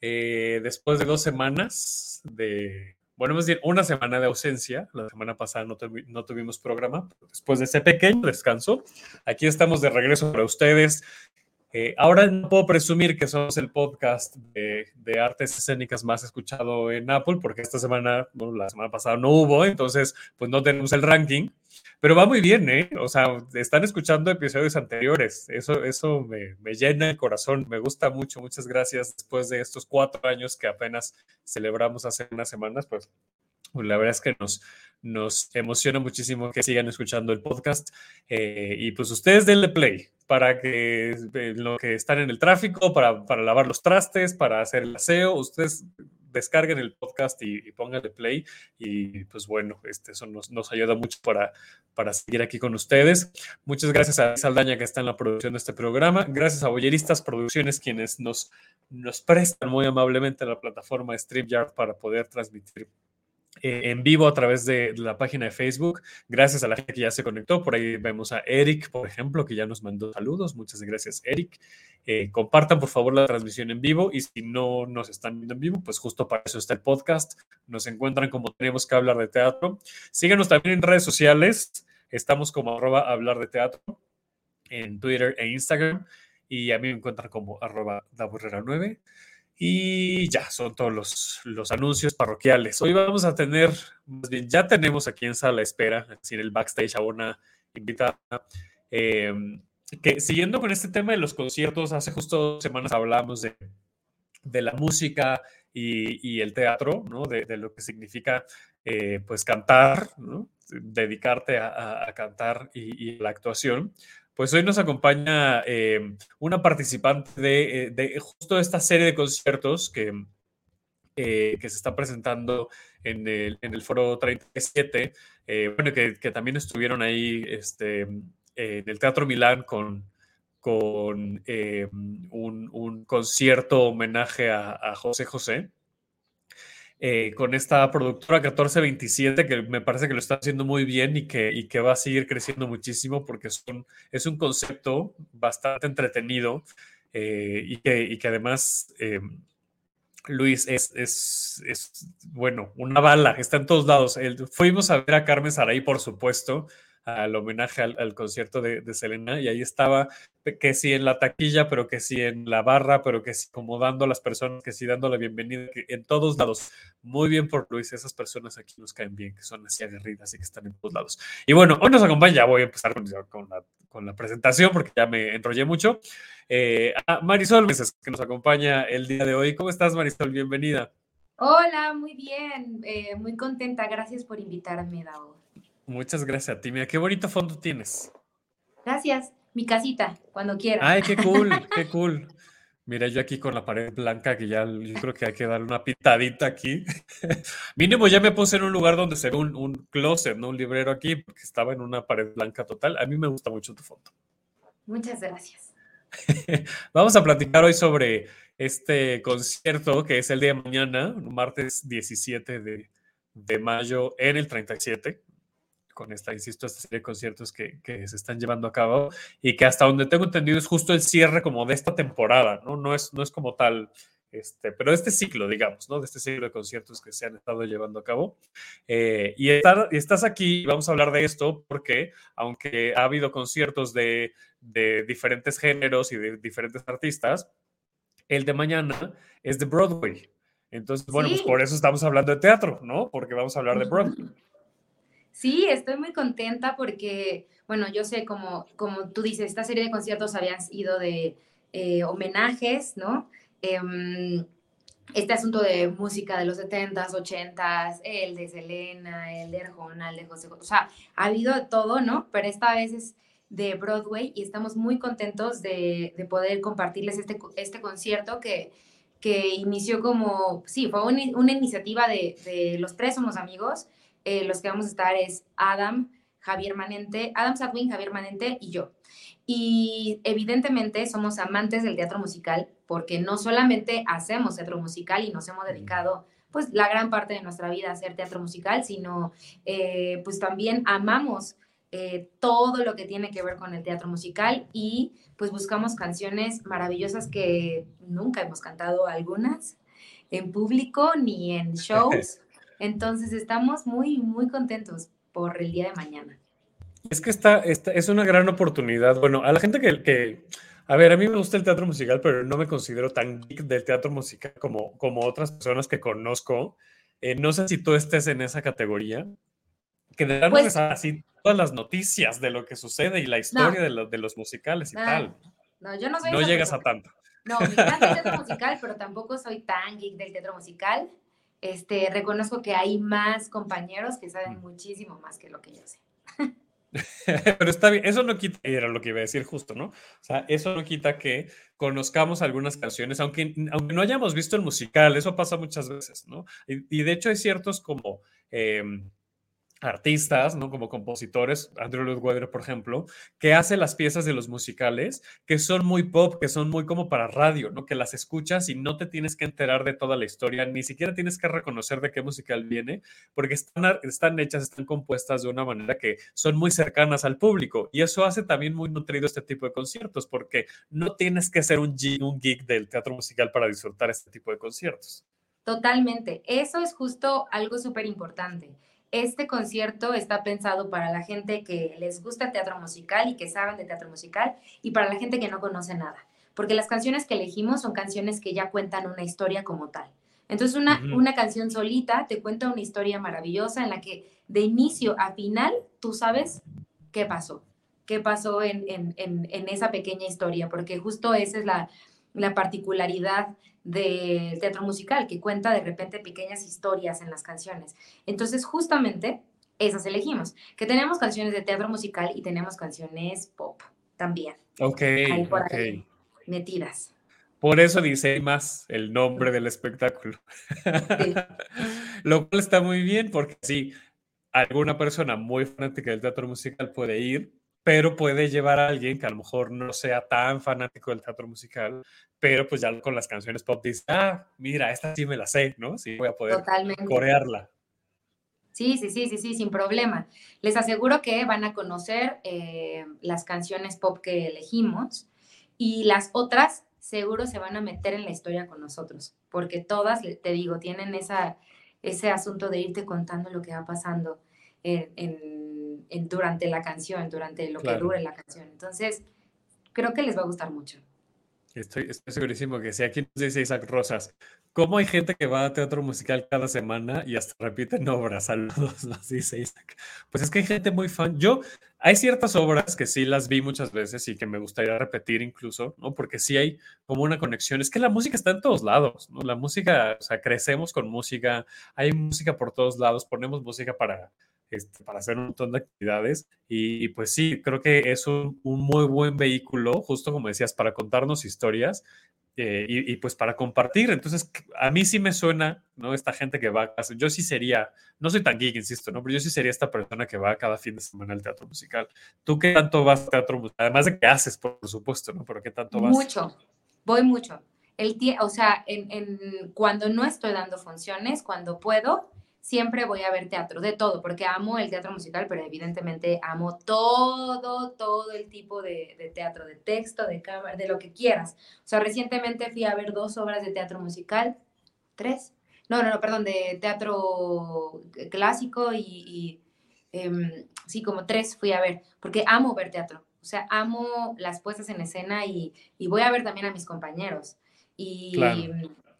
Eh, después de dos semanas de, bueno, más bien una semana de ausencia, la semana pasada no, no tuvimos programa, después de ese pequeño descanso, aquí estamos de regreso para ustedes eh, ahora no puedo presumir que somos el podcast de, artes escénicas más escuchado en Apple, porque esta semana, bueno, la semana pasada no hubo, entonces pues no tenemos el ranking, pero va muy bien, ¿eh? O sea, están escuchando episodios anteriores, eso, eso me, me llena el corazón, me gusta mucho, muchas gracias. Después de estos cuatro años que apenas celebramos hace unas semanas, pues la verdad es que nos, nos emociona muchísimo que sigan escuchando el podcast. Eh, y pues ustedes denle play para que eh, lo que están en el tráfico, para, para, lavar los trastes, para hacer el aseo, ustedes descarguen el podcast y, y pónganle play. Y pues bueno, este, eso nos, nos, ayuda mucho para, para seguir aquí con ustedes. Muchas gracias a Saldaña que está en la producción de este programa. Gracias a Boyeristas Producciones quienes nos, nos prestan muy amablemente la plataforma StreamYard para poder transmitir en vivo a través de la página de Facebook. Gracias a la gente que ya se conectó. Por ahí vemos a Eric, por ejemplo, que ya nos mandó saludos. Muchas gracias, Eric. Eh, compartan, por favor, la transmisión en vivo y si no nos están viendo en vivo, pues justo para eso está el podcast. Nos encuentran como tenemos que hablar de teatro. Síganos también en redes sociales. Estamos como arroba hablar de teatro en Twitter e Instagram. Y a mí me encuentran como arroba 9 y ya, son todos los, los, anuncios parroquiales. Hoy vamos a tener, más bien, ya tenemos aquí en sala espera, es decir, el backstage a una invitada. Eh, que siguiendo con este tema de los conciertos, hace justo dos semanas hablamos de, de la música y, el teatro, ¿no? De, lo que significa, eh, pues, cantar. Dedicarte a, a, cantar y, y la actuación. Pues hoy nos acompaña eh, una participante de, eh, de, justo esta serie de conciertos que, eh, que se está presentando en el, en el foro 37, eh, bueno, que, que, también estuvieron ahí este, en el Teatro Milán con, con un, concierto homenaje a José José eh, con esta productora 1427 que me parece que lo está haciendo muy bien y que, y que va a seguir creciendo muchísimo porque son, es un concepto bastante entretenido eh, y, que, y, que, además, eh, Luis, es, es, es, bueno, una bala, está en todos lados. Fuimos a ver a Carmen Saray, por supuesto, al homenaje al, concierto de, Selena y ahí estaba que sí en la taquilla, pero que sí en la barra, pero que sí como dando a las personas, que sí dando la bienvenida, que en todos lados. Muy bien por Luis, esas personas aquí nos caen bien, que son así aguerridas y que están en todos lados. Y bueno, hoy nos acompaña, ya voy a empezar con, la, presentación porque ya me enrollé mucho. Eh, a Marisol que nos acompaña el día de hoy. ¿Cómo estás, Marisol? Bienvenida. Hola, muy bien, eh, muy contenta. Gracias por invitarme, Dao. Muchas gracias a ti. Mira, qué bonito fondo tienes. Gracias. Mi casita, cuando quiera. Ay, qué cool, qué cool. Mira, yo aquí con la pared blanca, que ya yo creo que hay que darle una pitadita aquí. Mínimo ya me puse en un lugar donde se ve un, un, closet, ¿no? Un librero aquí, porque estaba en una pared blanca total. A mí me gusta mucho tu foto. Muchas gracias. Vamos a platicar hoy sobre este concierto que es el día de mañana, martes 17 de, de mayo en el 37 con esta, insisto, esta serie de conciertos que, que, se están llevando a cabo y que hasta donde tengo entendido es justo el cierre como de esta temporada, ¿no? No es, no es como tal, este, pero de este ciclo, digamos, ¿no? De este ciclo de conciertos que se han estado llevando a cabo. Eh, y, estar, y, estás aquí, vamos a hablar de esto, porque aunque ha habido conciertos de, de diferentes géneros y de diferentes artistas, el de mañana es de Broadway. Entonces, bueno, sí. pues por eso estamos hablando de teatro, ¿no? Porque vamos a hablar de Broadway. Sí, estoy muy contenta porque, bueno, yo sé, como, como tú dices, esta serie de conciertos habían ido de eh, homenajes, ¿no? Eh, este asunto de música de los 70s, 80s, el de Selena, el de Arjona, el de José, o sea, ha habido de todo, ¿no? Pero esta vez es de Broadway y estamos muy contentos de, de poder compartirles este, este concierto que, que inició como, sí, fue una, iniciativa de, los tres somos amigos. Eh, los que vamos a estar es Adam, Javier Manente, Adam Sadwin, Javier Manente y yo. Y evidentemente somos amantes del teatro musical porque no solamente hacemos teatro musical y nos hemos dedicado pues la gran parte de nuestra vida a hacer teatro musical, sino eh, pues también amamos eh, todo lo que tiene que ver con el teatro musical y pues buscamos canciones maravillosas que nunca hemos cantado algunas en público ni en shows. Entonces estamos muy, muy contentos por el día de mañana. Es que esta, esta es una gran oportunidad. Bueno, a la gente que, que, a ver, a mí me gusta el teatro musical, pero no me considero tan geek del teatro musical como, como otras personas que conozco. Eh, no sé si tú estés en esa categoría, que de verdad pues, así todas las noticias de lo que sucede y la historia de, de, los musicales y tal. No, yo no soy. No llegas a tanto. No, me encanta el teatro musical, pero tampoco soy tan geek del teatro musical. Este, reconozco que hay más compañeros que saben muchísimo más que lo que yo sé. Pero está bien, eso no quita, era lo que iba a decir justo, ¿no? O sea, eso no quita que conozcamos algunas canciones, aunque, aunque no hayamos visto el musical, eso pasa muchas veces, ¿no? Y, de hecho hay ciertos como... Em, artistas, ¿no? Como compositores, Andrew Lloyd Webber, por ejemplo, que hace las piezas de los musicales que son muy pop, que son muy como para radio, ¿no? Que las escuchas y no te tienes que enterar de toda la historia, ni siquiera tienes que reconocer de qué musical viene, porque están, hechas, están compuestas de una manera que son muy cercanas al público. Y eso hace también muy nutrido este tipo de conciertos, porque no tienes que ser un, un geek del teatro musical para disfrutar este tipo de conciertos. Totalmente. Eso es justo algo súper importante este concierto está pensado para la gente que les gusta el teatro musical y que saben de teatro musical y para la gente que no conoce nada, porque las canciones que elegimos son canciones que ya cuentan una historia como tal. Entonces una, una canción solita te cuenta una historia maravillosa en la que de inicio a final tú sabes qué pasó, qué pasó en, en, en, esa pequeña historia, porque justo esa es la, la particularidad del teatro musical, que cuenta de repente pequeñas historias en las canciones. Entonces, justamente esas elegimos, que tenemos canciones de teatro musical y tenemos canciones pop también. Ok, metidas. Por eso dice más el nombre del espectáculo. Lo cual está muy bien porque si alguna persona muy fanática del teatro musical puede ir, pero puede llevar a alguien que a lo mejor no sea tan fanático del teatro musical, pero pues ya con las canciones pop dice, ah, mira, esta sí me la sé, ¿no? Sí, voy a poder corearla. Sí, sí, sí, sí, sí, sin problema. Les aseguro que van a conocer eh, las canciones pop que elegimos y las otras seguro se van a meter en la historia con nosotros, porque todas, te digo, tienen esa, ese asunto de irte contando lo que va pasando en durante la canción, durante lo que dure la canción. Entonces, creo que les va a gustar mucho. Estoy, estoy segurísimo que sí. Aquí nos dice Isaac Rosas, ¿cómo hay gente que va a teatro musical cada semana y hasta repiten obras? Saludos, nos dice Isaac. Pues es que hay gente muy fan. Yo, hay ciertas obras que sí las vi muchas veces y que me gustaría repetir incluso, ¿no? Porque sí hay como una conexión. Es que la música está en todos lados, ¿no? La música, o sea, crecemos con música, hay música por todos lados, ponemos música para este, para hacer un montón de actividades. Y, pues sí, creo que es un, muy buen vehículo, justo como decías, para contarnos historias eh, y, pues para compartir. Entonces, a mí sí me suena, ¿no? Esta gente que va, yo sí sería, no soy tan geek, insisto, ¿no? Pero yo sí sería esta persona que va cada fin de semana al teatro musical. ¿Tú qué tanto vas al teatro musical? Además de que haces, por supuesto, ¿no? Pero ¿qué tanto vas? Mucho, voy mucho. El o sea, en, en, cuando no estoy dando funciones, cuando puedo, siempre voy a ver teatro, de todo, porque amo el teatro musical, pero evidentemente amo todo, todo el tipo de, teatro, de texto, de cámara, de lo que quieras. O sea, recientemente fui a ver dos obras de teatro musical, tres, no, no, no, perdón, de teatro clásico y, em, sí, como tres fui a ver, porque amo ver teatro. O sea, amo las puestas en escena y, voy a ver también a mis compañeros. Y,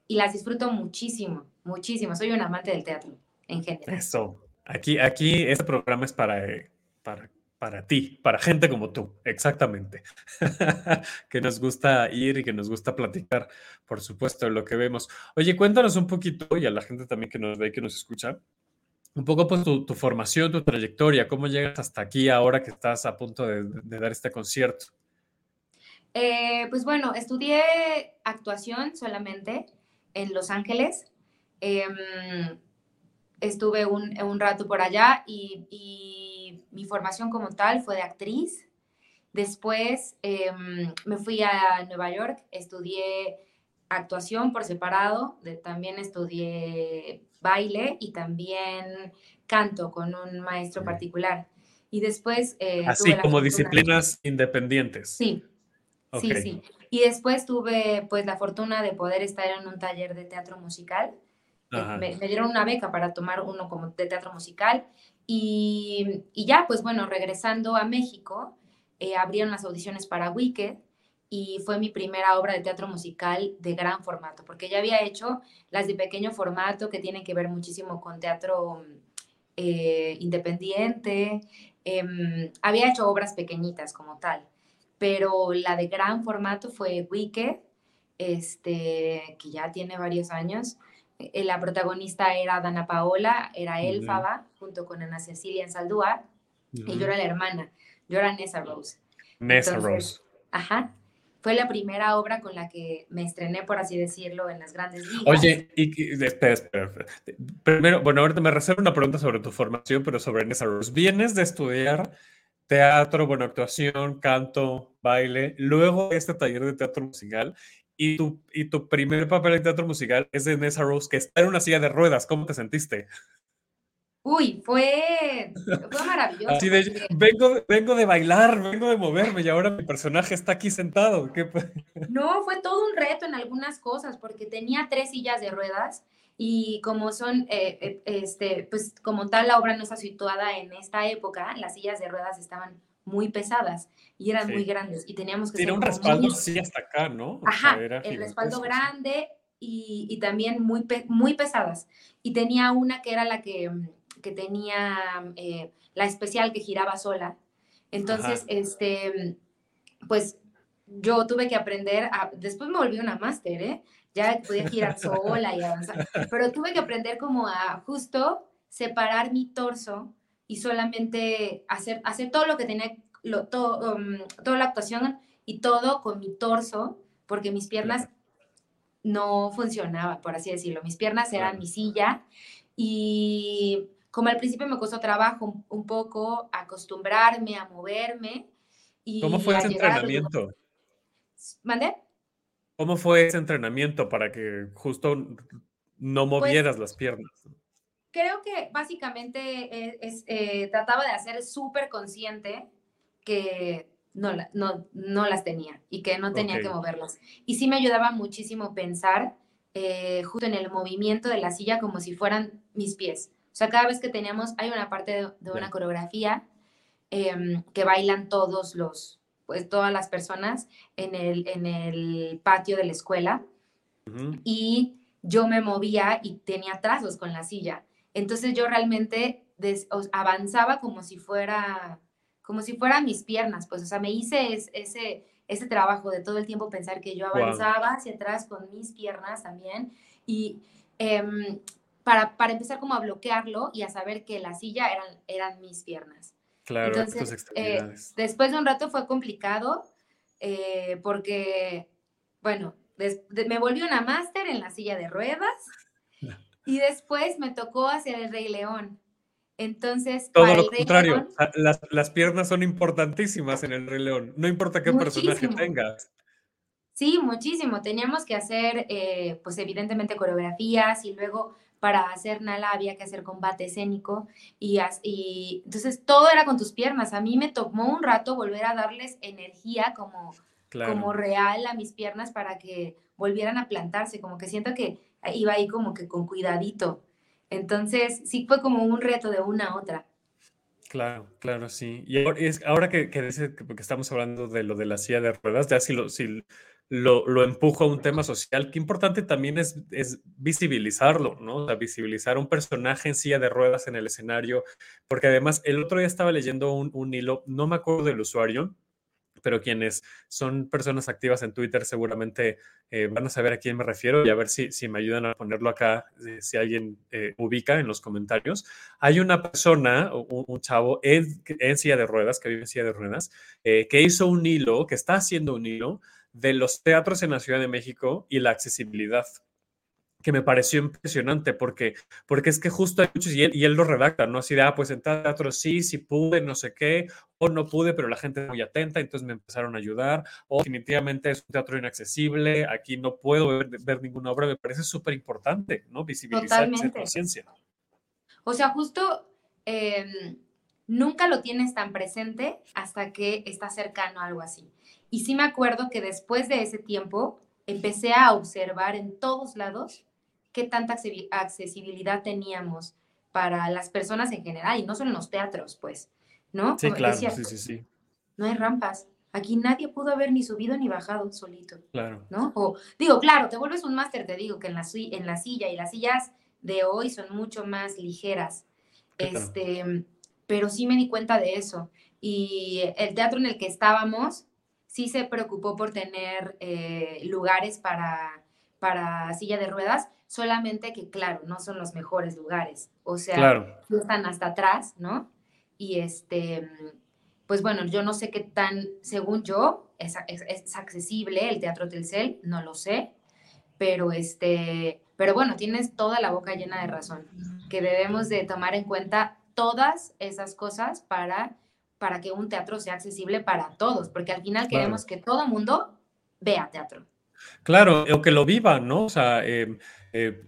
y las disfruto muchísimo, muchísimo. Soy un amante del teatro en general. Eso. Aquí, aquí este programa es para, eh, para, para ti, para gente como tú, exactamente. que nos gusta ir y que nos gusta platicar, por supuesto, de lo que vemos. Oye, cuéntanos un poquito, y a la gente también que nos ve y que nos escucha, un poco pues tu, formación, tu trayectoria, cómo llegas hasta aquí ahora que estás a punto de, dar este concierto. Eh, pues bueno, estudié actuación solamente en Los Ángeles. Em, estuve un, un, rato por allá y, y, mi formación como tal fue de actriz. Después em, me fui a Nueva York, estudié actuación por separado, de, también estudié baile y también canto con un maestro particular. Y después... Eh, Así como disciplinas independientes. Sí, sí, sí. Y después tuve pues la fortuna de poder estar en un taller de teatro musical. Eh, me, dieron una beca para tomar uno como de teatro musical. Y, y ya, pues bueno, regresando a México, eh, abrieron las audiciones para Wicked y fue mi primera obra de teatro musical de gran formato, porque ya había hecho las de pequeño formato que tienen que ver muchísimo con teatro eh, independiente, em, había hecho obras pequeñitas como tal, pero la de gran formato fue Wicked, este, que ya tiene varios años. Eh, la protagonista era Dana Paola, era Elfaba, junto con Ana Cecilia en Saldúa, y yo era la hermana, yo era Nessa Rose. Nessa Rose. Ajá fue la primera obra con la que me estrené, por así decirlo, en las grandes ligas. Oye, y, espera, espera, Primero, bueno, ahorita me reservo una pregunta sobre tu formación, pero sobre Nessa Rose. Vienes de estudiar teatro, bueno, actuación, canto, baile, luego este taller de teatro musical, y tu, y tu primer papel en teatro musical es de Nessa Rose, que está en una silla de ruedas. ¿Cómo te sentiste? Uy, fue, fue maravilloso. Así de, vengo, vengo de bailar, vengo de moverme y ahora mi personaje está aquí sentado. ¿Qué? No, fue todo un reto en algunas cosas porque tenía tres sillas de ruedas y como son, eh, eh, este, pues como tal la obra no está situada en esta época, las sillas de ruedas estaban muy pesadas y eran muy grandes y teníamos que... Tiene un respaldo así hasta acá, ¿no? Ajá, el respaldo grande y, y, también muy, muy pesadas. Y tenía una que era la que que tenía eh, la especial que giraba sola. Entonces, este, pues yo tuve que aprender, a, después me volví una máster, ¿eh? Ya podía girar sola y avanzar, pero tuve que aprender como a justo separar mi torso y solamente hacer, hacer todo lo que tenía, lo, todo, um, toda la actuación y todo con mi torso, porque mis piernas no funcionaban, por así decirlo. Mis piernas eran mi silla y como al principio me costó trabajo un, poco acostumbrarme a moverme. Y ¿Cómo fue ese entrenamiento? ¿Mande? ¿Cómo fue ese entrenamiento para que justo no pues movieras las piernas? Creo que básicamente e, es, eh, trataba de hacer súper consciente que no, no, no, las tenía y que no tenía que moverlas. Y sí me ayudaba muchísimo pensar eh, justo en el movimiento de la silla como si fueran mis pies. O sea, cada vez que teníamos, hay una parte de, una coreografía em, que bailan todos los, pues todas las personas en el, en el patio de la escuela. Y yo me movía y tenía trazos con la silla. Entonces yo realmente avanzaba como si fuera, como si fueran mis piernas, pues, o sea, me hice ese, ese trabajo de todo el tiempo pensar que yo avanzaba hacia atrás con mis piernas también. Y em, para, empezar como a bloquearlo y a saber que la silla eran, eran mis piernas. Claro, Entonces, eh, después de un rato fue complicado eh, porque, bueno, me volví una máster en la silla de ruedas y después me tocó hacer el Rey León. Entonces, todo lo contrario, las, las, piernas son importantísimas en el Rey León, no importa qué personaje tengas. Sí, muchísimo. Teníamos que hacer, eh, pues evidentemente, coreografías y luego para hacer Nala había que hacer combate escénico y, y, entonces todo era con tus piernas. A mí me tomó un rato volver a darles energía como, como real a mis piernas para que volvieran a plantarse, como que siento que iba ahí como que con cuidadito. Entonces sí fue como un reto de una a otra. Claro, claro, sí. Y ahora, que, que, que, estamos hablando de lo de la silla de ruedas, ya si lo, si lo, empujo a un tema social, qué importante también es, es visibilizarlo, ¿no? Visibilizar un personaje en silla de ruedas en el escenario, porque además el otro día estaba leyendo un, un hilo, no me acuerdo del usuario, pero quienes son personas activas en Twitter seguramente eh, van a saber a quién me refiero y a ver si, si me ayudan a ponerlo acá, eh, si alguien eh, ubica en los comentarios. Hay una persona, un, chavo en, en, silla de ruedas, que vive en silla de ruedas, que hizo un hilo, que está haciendo un hilo de los teatros en la Ciudad de México y la accesibilidad. Que me pareció impresionante porque, porque es que justo hay muchos, y él, lo redacta, ¿no? Así de, ah, pues en teatro sí, sí pude, no sé qué, o no pude, pero la gente es muy atenta, entonces me empezaron a ayudar, o definitivamente es un teatro inaccesible, aquí no puedo ver, ninguna obra, me parece súper importante, ¿no? Visibilizar esa conciencia. O sea, justo em, nunca lo tienes tan presente hasta que está cercano a algo así. Y sí me acuerdo que después de ese tiempo empecé a observar en todos lados qué tanta accesibilidad teníamos para las personas en general y no solo en los teatros, pues, ¿no? Sí, claro, sí, sí, sí. No hay rampas. Aquí nadie pudo haber ni subido ni bajado solito. Claro. ¿No? O digo, claro, te vuelves un máster, te digo, que en la, en la silla y las sillas de hoy son mucho más ligeras. Este, pero sí me di cuenta de eso. Y el teatro en el que estábamos sí se preocupó por tener eh, lugares para, para silla de ruedas, solamente que, claro, no son los mejores lugares. O sea, están hasta atrás, ¿no? Y este, pues bueno, yo no sé qué tan, según yo, es, es, accesible el Teatro Telcel, no lo sé, pero este, pero bueno, tienes toda la boca llena de razón, que debemos de tomar en cuenta todas esas cosas para, para que un teatro sea accesible para todos, porque al final queremos que todo mundo vea teatro. Claro, o que lo viva, ¿no? O sea, em, eh,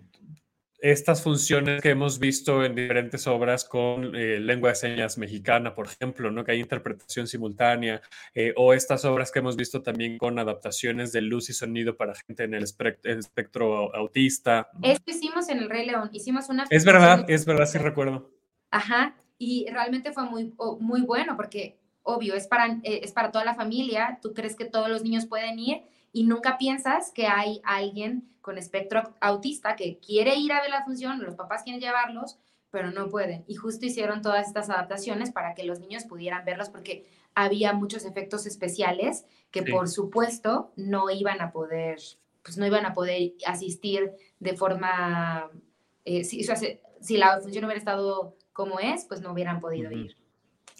estas funciones que hemos visto en diferentes obras con eh, lengua de señas mexicana, por ejemplo, ¿no? que hay interpretación simultánea, eh, o estas obras que hemos visto también con adaptaciones de luz y sonido para gente en el, espectro, autista. Esto hicimos en El Rey León, hicimos una... Es verdad, es verdad, sí recuerdo. Ajá, y realmente fue muy, muy bueno porque, obvio, es para, es para toda la familia, tú crees que todos los niños pueden ir y nunca piensas que hay alguien con espectro autista que quiere ir a ver la función, los papás quieren llevarlos, pero no pueden. Y justo hicieron todas estas adaptaciones para que los niños pudieran verlos porque había muchos efectos especiales que por supuesto no iban a poder, pues no iban a poder asistir de forma, eh, si, si, la función hubiera estado como es, pues no hubieran podido ir.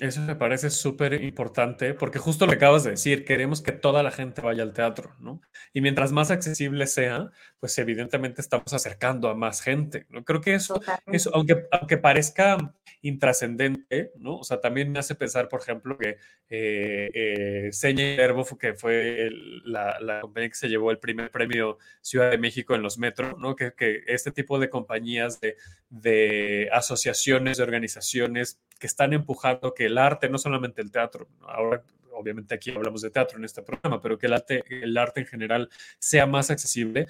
Eso me parece súper importante porque justo lo que acabas de decir, queremos que toda la gente vaya al teatro, ¿no? Y mientras más accesible sea, pues evidentemente estamos acercando a más gente, ¿no? Creo que eso, eso aunque, aunque parezca intrascendente, ¿no? O sea, también me hace pensar, por ejemplo, que eh, eh, Seña y Verbo, que fue la, la, compañía que se llevó el primer premio Ciudad de México en los metros, ¿no? Que, que este tipo de compañías, de, de asociaciones, de organizaciones, que están empujando que el arte, no solamente el teatro, ahora obviamente aquí hablamos de teatro en este programa, pero que el arte, el arte en general sea más accesible.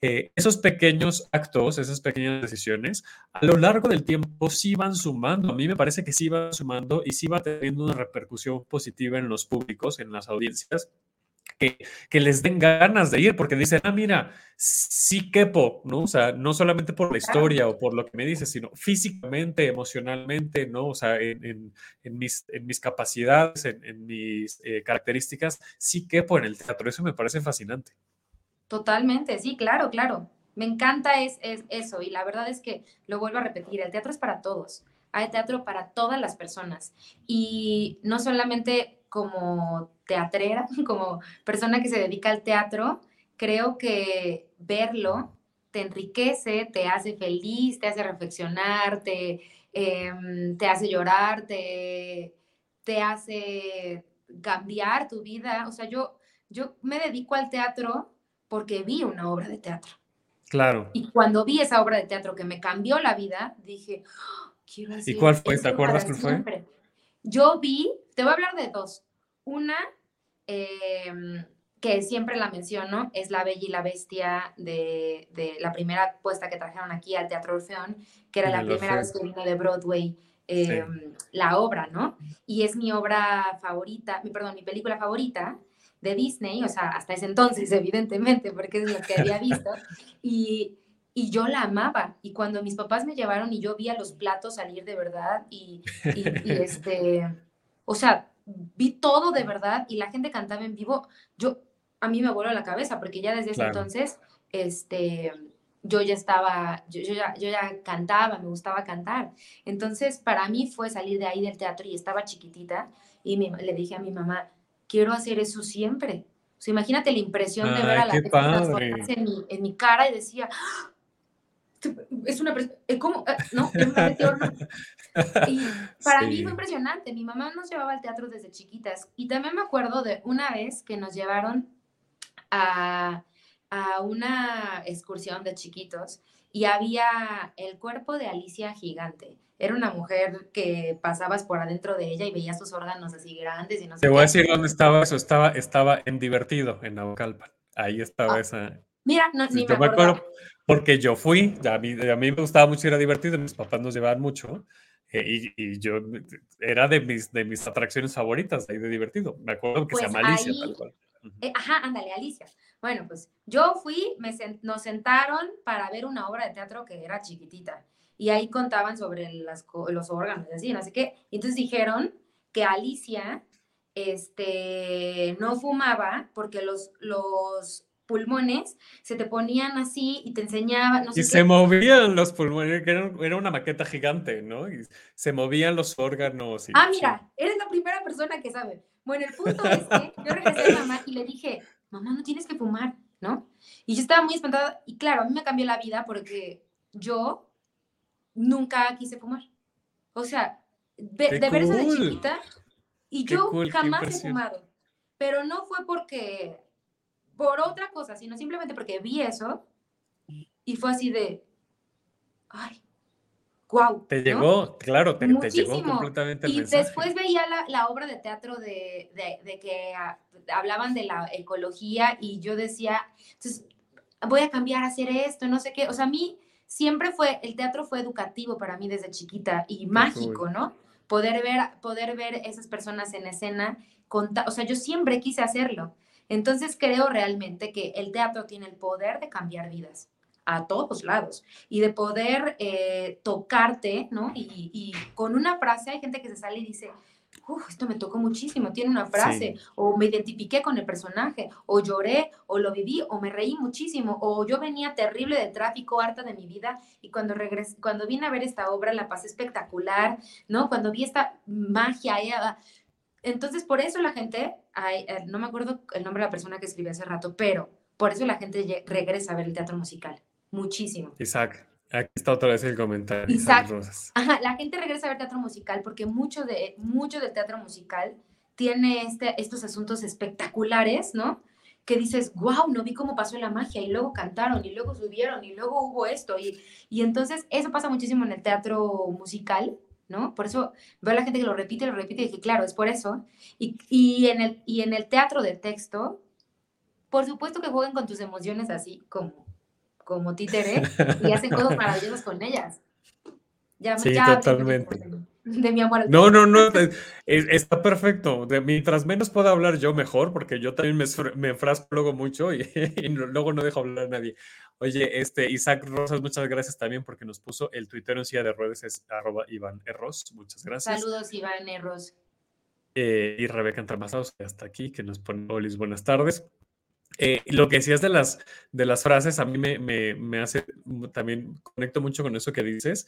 Eh, esos pequeños actos, esas pequeñas decisiones, a lo largo del tiempo sí van sumando. A mí me parece que sí van sumando y sí va teniendo una repercusión positiva en los públicos, en las audiencias, que, les den ganas de ir, porque dicen, ah, mira, sí quepo, ¿no? O sea, no solamente por la historia o por lo que me dices, sino físicamente, emocionalmente, ¿no? O sea, en, mis, en mis, capacidades, en, mis eh, características, sí quepo en el teatro. Eso me parece fascinante. Totalmente, sí, claro, claro. Me encanta es, es eso y la verdad es que lo vuelvo a repetir, el teatro es para todos. Hay teatro para todas las personas y no solamente como teatrera, como persona que se dedica al teatro, creo que verlo te enriquece, te hace feliz, te hace reflexionar, te, em, hace llorar, te, te, hace cambiar tu vida. O sea, yo, yo me dedico al teatro porque vi una obra de teatro. Claro. Y cuando vi esa obra de teatro que me cambió la vida, dije, ¡Ah! quiero hacer ¿Y cuál fue? ¿Te acuerdas cuál fue? Yo vi, te voy a hablar de dos. Una, em, que siempre la menciono, es La Bella y la Bestia de, la primera puesta que trajeron aquí al Teatro Orfeón, que era la primera vez que vino de Broadway em, la obra, ¿no? Y es mi obra favorita, mi, perdón, mi película favorita de Disney, o sea, hasta ese entonces, evidentemente, porque es lo que había visto. Y, y yo la amaba. Y cuando mis papás me llevaron y yo vi a los platos salir de verdad y, y, este, o sea, vi todo de verdad y la gente cantaba en vivo, yo, a mí me voló la cabeza porque ya desde ese entonces, este, yo ya estaba, yo, ya, yo ya cantaba, me gustaba cantar. Entonces, para mí fue salir de ahí del teatro y estaba chiquitita y le dije a mi mamá, quiero hacer eso siempre. O sea, imagínate la impresión de ver a la gente en mi, en mi cara y decía, es una, eh, ¿cómo? Ah, no, Y para mí fue impresionante. Mi mamá nos llevaba al teatro desde chiquitas. Y también me acuerdo de una vez que nos llevaron a, a una excursión de chiquitos y había el cuerpo de Alicia gigante. Era una mujer que pasabas por adentro de ella y veías sus órganos así grandes y no sé Te voy a decir dónde estaba eso. Estaba, estaba en Divertido, en Naucalpan. Ahí estaba ah, esa. Mira, no, ni me acuerdo. Porque yo fui, a mí, a mí me gustaba mucho ir a Divertido, mis papás nos llevaban mucho. Eh, y, yo era de mis, de mis atracciones favoritas ahí de divertido. Me acuerdo que se pues llama Alicia, tal cual. Eh, ajá, ándale, Alicia. Bueno, pues yo fui, me nos sentaron para ver una obra de teatro que era chiquitita y ahí contaban sobre las, los órganos y así, no qué. Y entonces dijeron que Alicia este, no fumaba porque los, los pulmones se te ponían así y te enseñaban. y se movían los pulmones, era, era, una maqueta gigante, ¿no? Y se movían los órganos. ah, mira, eres la primera persona que sabe. Bueno, el punto es que yo regresé a mamá y le dije, mamá, no tienes que fumar, ¿no? Y yo estaba muy espantada y claro, a mí me cambió la vida porque yo nunca quise fumar. O sea, de, de verse de chiquita y yo jamás he fumado. Pero no fue porque, por otra cosa, sino simplemente porque vi eso y fue así de, ay, wow. Te llegó, claro, te, llegó completamente el Y después veía la, obra de teatro de, de, que ah, hablaban de la ecología y yo decía, entonces, voy a cambiar a hacer esto, no sé qué. O sea, a mí siempre fue, el teatro fue educativo para mí desde chiquita y mágico, ¿no? Poder ver, poder ver esas personas en escena, o sea, yo siempre quise hacerlo. Entonces creo realmente que el teatro tiene el poder de cambiar vidas a todos lados y de poder eh, tocarte, ¿no? Y, y, con una frase hay gente que se sale y dice, esto me tocó muchísimo, tiene una frase, o me identifiqué con el personaje, o lloré, o lo viví, o me reí muchísimo, o yo venía terrible de tráfico, harta de mi vida, y cuando regresé, cuando vine a ver esta obra la pasé espectacular, ¿no? Cuando vi esta magia, entonces por eso la gente, eh, no me acuerdo el nombre de la persona que escribí hace rato, pero por eso la gente regresa a ver el teatro musical, muchísimo. Isaac. Aquí está otra vez el comentario. Exacto. la gente regresa a ver teatro musical porque mucho, de, mucho del teatro musical tiene este, estos asuntos espectaculares, ¿no? Que dices, wow, no vi cómo pasó la magia y luego cantaron y luego subieron y luego hubo esto. Y, y entonces eso pasa muchísimo en el teatro musical, ¿no? Por eso veo a la gente que lo repite y lo repite y dije, claro, es por eso. Y, y, en el, y en el teatro de texto, por supuesto que jueguen con tus emociones así como como títere y hacen cosas maravillosas con ellas. Ya, sí, totalmente. De, mi amor. No, no, no, está perfecto. De, mientras menos pueda hablar yo, mejor, porque yo también me, me enfrasco luego mucho y, luego no dejo hablar a nadie. Oye, este, Isaac Rosas, muchas gracias también porque nos puso el Twitter en silla de redes, es arroba Iván Erros. Muchas gracias. Saludos, Iván Erros. Eh, y Rebeca Entremazados, hasta aquí, que nos pone Olis, buenas tardes. Eh, lo que decías de las, de las frases, a mí me, me, hace, también conecto mucho con eso que dices,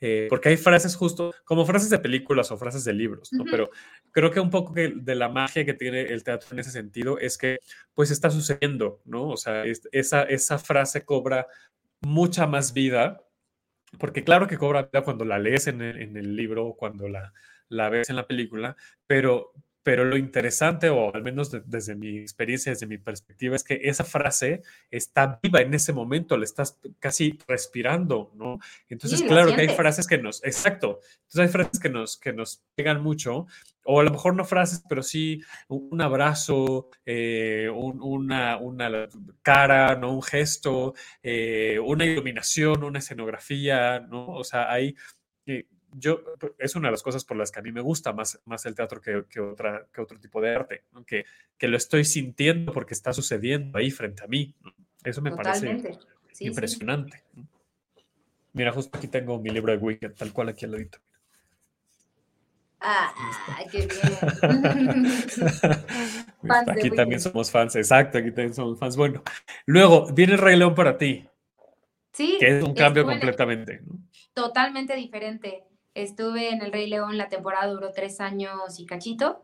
eh, porque hay frases justo como frases de películas o frases de libros, ¿no? Pero creo que un poco que de la magia que tiene el teatro en ese sentido es que pues está sucediendo, ¿no? O sea, esa, esa frase cobra mucha más vida, porque claro que cobra vida cuando la lees en el, en el libro o cuando la, la ves en la película, pero, pero lo interesante, o al menos desde mi experiencia, desde mi perspectiva, es que esa frase está viva en ese momento, le estás casi respirando, ¿no? Entonces, claro que hay frases que nos, exacto, entonces hay frases que nos, que nos pegan mucho, o a lo mejor no frases, pero sí un abrazo, eh, una, una, cara, ¿no? Un gesto, eh, una iluminación, una escenografía, ¿no? O sea, hay yo, es una de las cosas por las que a mí me gusta más, más el teatro que, que otra, que otro tipo de arte, que, que, lo estoy sintiendo porque está sucediendo ahí frente a mí. Eso me parece impresionante. Mira, justo aquí tengo mi libro de Wicked, tal cual aquí al ladito. Ah, qué bien. aquí también somos fans, exacto, aquí también somos fans. Bueno, luego viene el Rey León para ti. Sí. Que es un cambio completamente. Totalmente diferente. Estuve en El Rey León, la temporada duró tres años y cachito,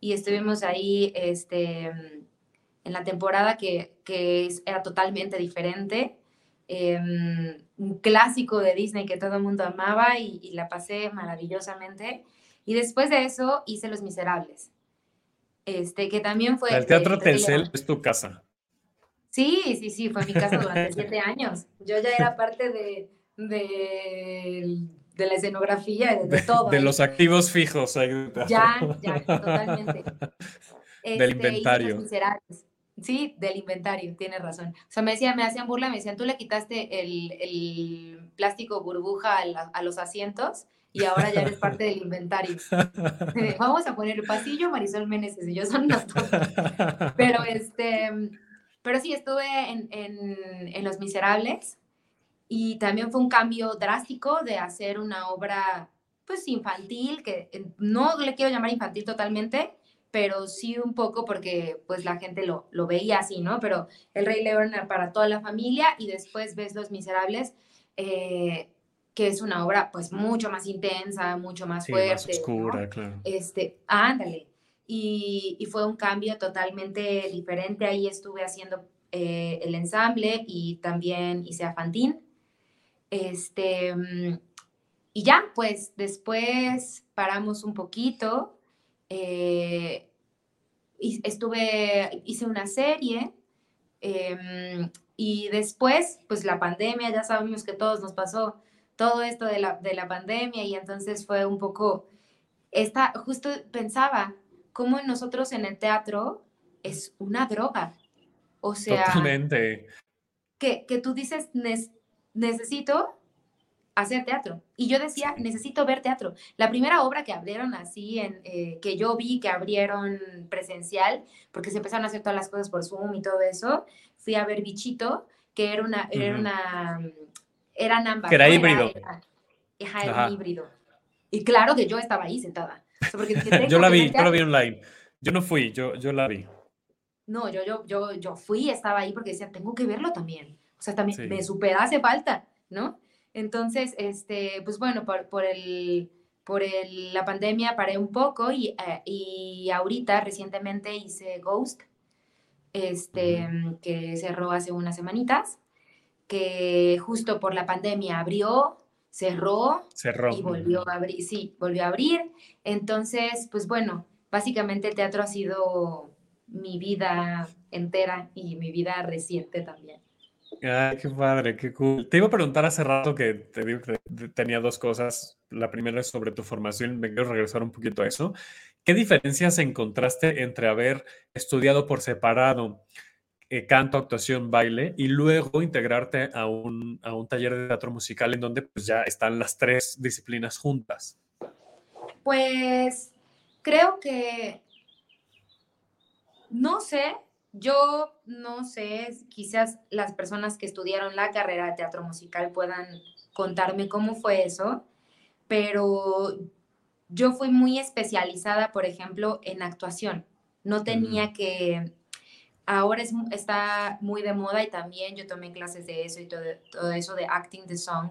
y estuvimos ahí este, en la temporada que, que era totalmente diferente. em, un clásico de Disney que todo el mundo amaba y, la pasé maravillosamente. Y después de eso hice Los Miserables, este, que también fue... El Teatro Telcel es tu casa. Sí, sí, sí, fue mi casa durante siete años. Yo ya era parte de, de, de la escenografía, de, de todo. De, los activos fijos. Ya, ya, totalmente. del este, inventario. Sí, del inventario, tienes razón. O sea, me decían, me hacían burla, me decían, tú le quitaste el, el plástico burbuja a, a, los asientos y ahora ya eres parte del inventario. Vamos a poner el pasillo, Marisol Meneses y yo son nosotros. Pero este, pero sí, estuve en, en, en Los Miserables y también fue un cambio drástico de hacer una obra pues infantil, que no le quiero llamar infantil totalmente, pero sí un poco porque pues la gente lo, lo veía así, ¿no? Pero El Rey León para toda la familia y después ves Los Miserables, eh, que es una obra pues mucho más intensa, mucho más fuerte. Más oscura, claro. Este, ándale. Y, y, fue un cambio totalmente diferente. Ahí estuve haciendo eh, el ensamble y también hice a Fantín. Este, mm, y ya, pues después paramos un poquito eh, estuve, hice una serie em, y después, pues la pandemia, ya sabemos que todos nos pasó todo esto de la, de la pandemia y entonces fue un poco, esta, justo pensaba, cómo nosotros en el teatro es una droga. O sea, Totalmente. Que, que tú dices, necesito hacer teatro. Y yo decía, necesito ver teatro. La primera obra que abrieron así, en, eh, que yo vi que abrieron presencial, porque se empezaron a hacer todas las cosas por Zoom y todo eso, fui a ver Bichito, que era una, era una, era ambas. Que era híbrido. Era, híbrido. Y claro que yo estaba ahí sentada. yo la vi, yo la vi online. Yo no fui, yo, yo la vi. No, yo, yo, yo, yo fui, estaba ahí porque decía, tengo que verlo también. O sea, también me super hace falta, ¿no? Entonces, este, pues bueno, por, por el, por el, la pandemia paré un poco y, eh, y, ahorita recientemente hice Ghost, este, que cerró hace unas semanitas, que justo por la pandemia abrió, cerró, cerró. y volvió a abrir, sí, volvió a abrir. Entonces, pues bueno, básicamente el teatro ha sido mi vida entera y mi vida reciente también. Ay, qué padre, qué cool. Te iba a preguntar hace rato que te digo que tenía dos cosas. La primera es sobre tu formación, me quiero regresar un poquito a eso. ¿Qué diferencias encontraste entre haber estudiado por separado eh, canto, actuación, baile y luego integrarte a un, a un taller de teatro musical en donde pues ya están las tres disciplinas juntas? Pues creo que no sé, yo no sé, quizás las personas que estudiaron la carrera de teatro musical puedan contarme cómo fue eso, pero yo fui muy especializada, por ejemplo, en actuación. No tenía que... Ahora es, está muy de moda y también yo tomé clases de eso y todo, todo eso de acting the song.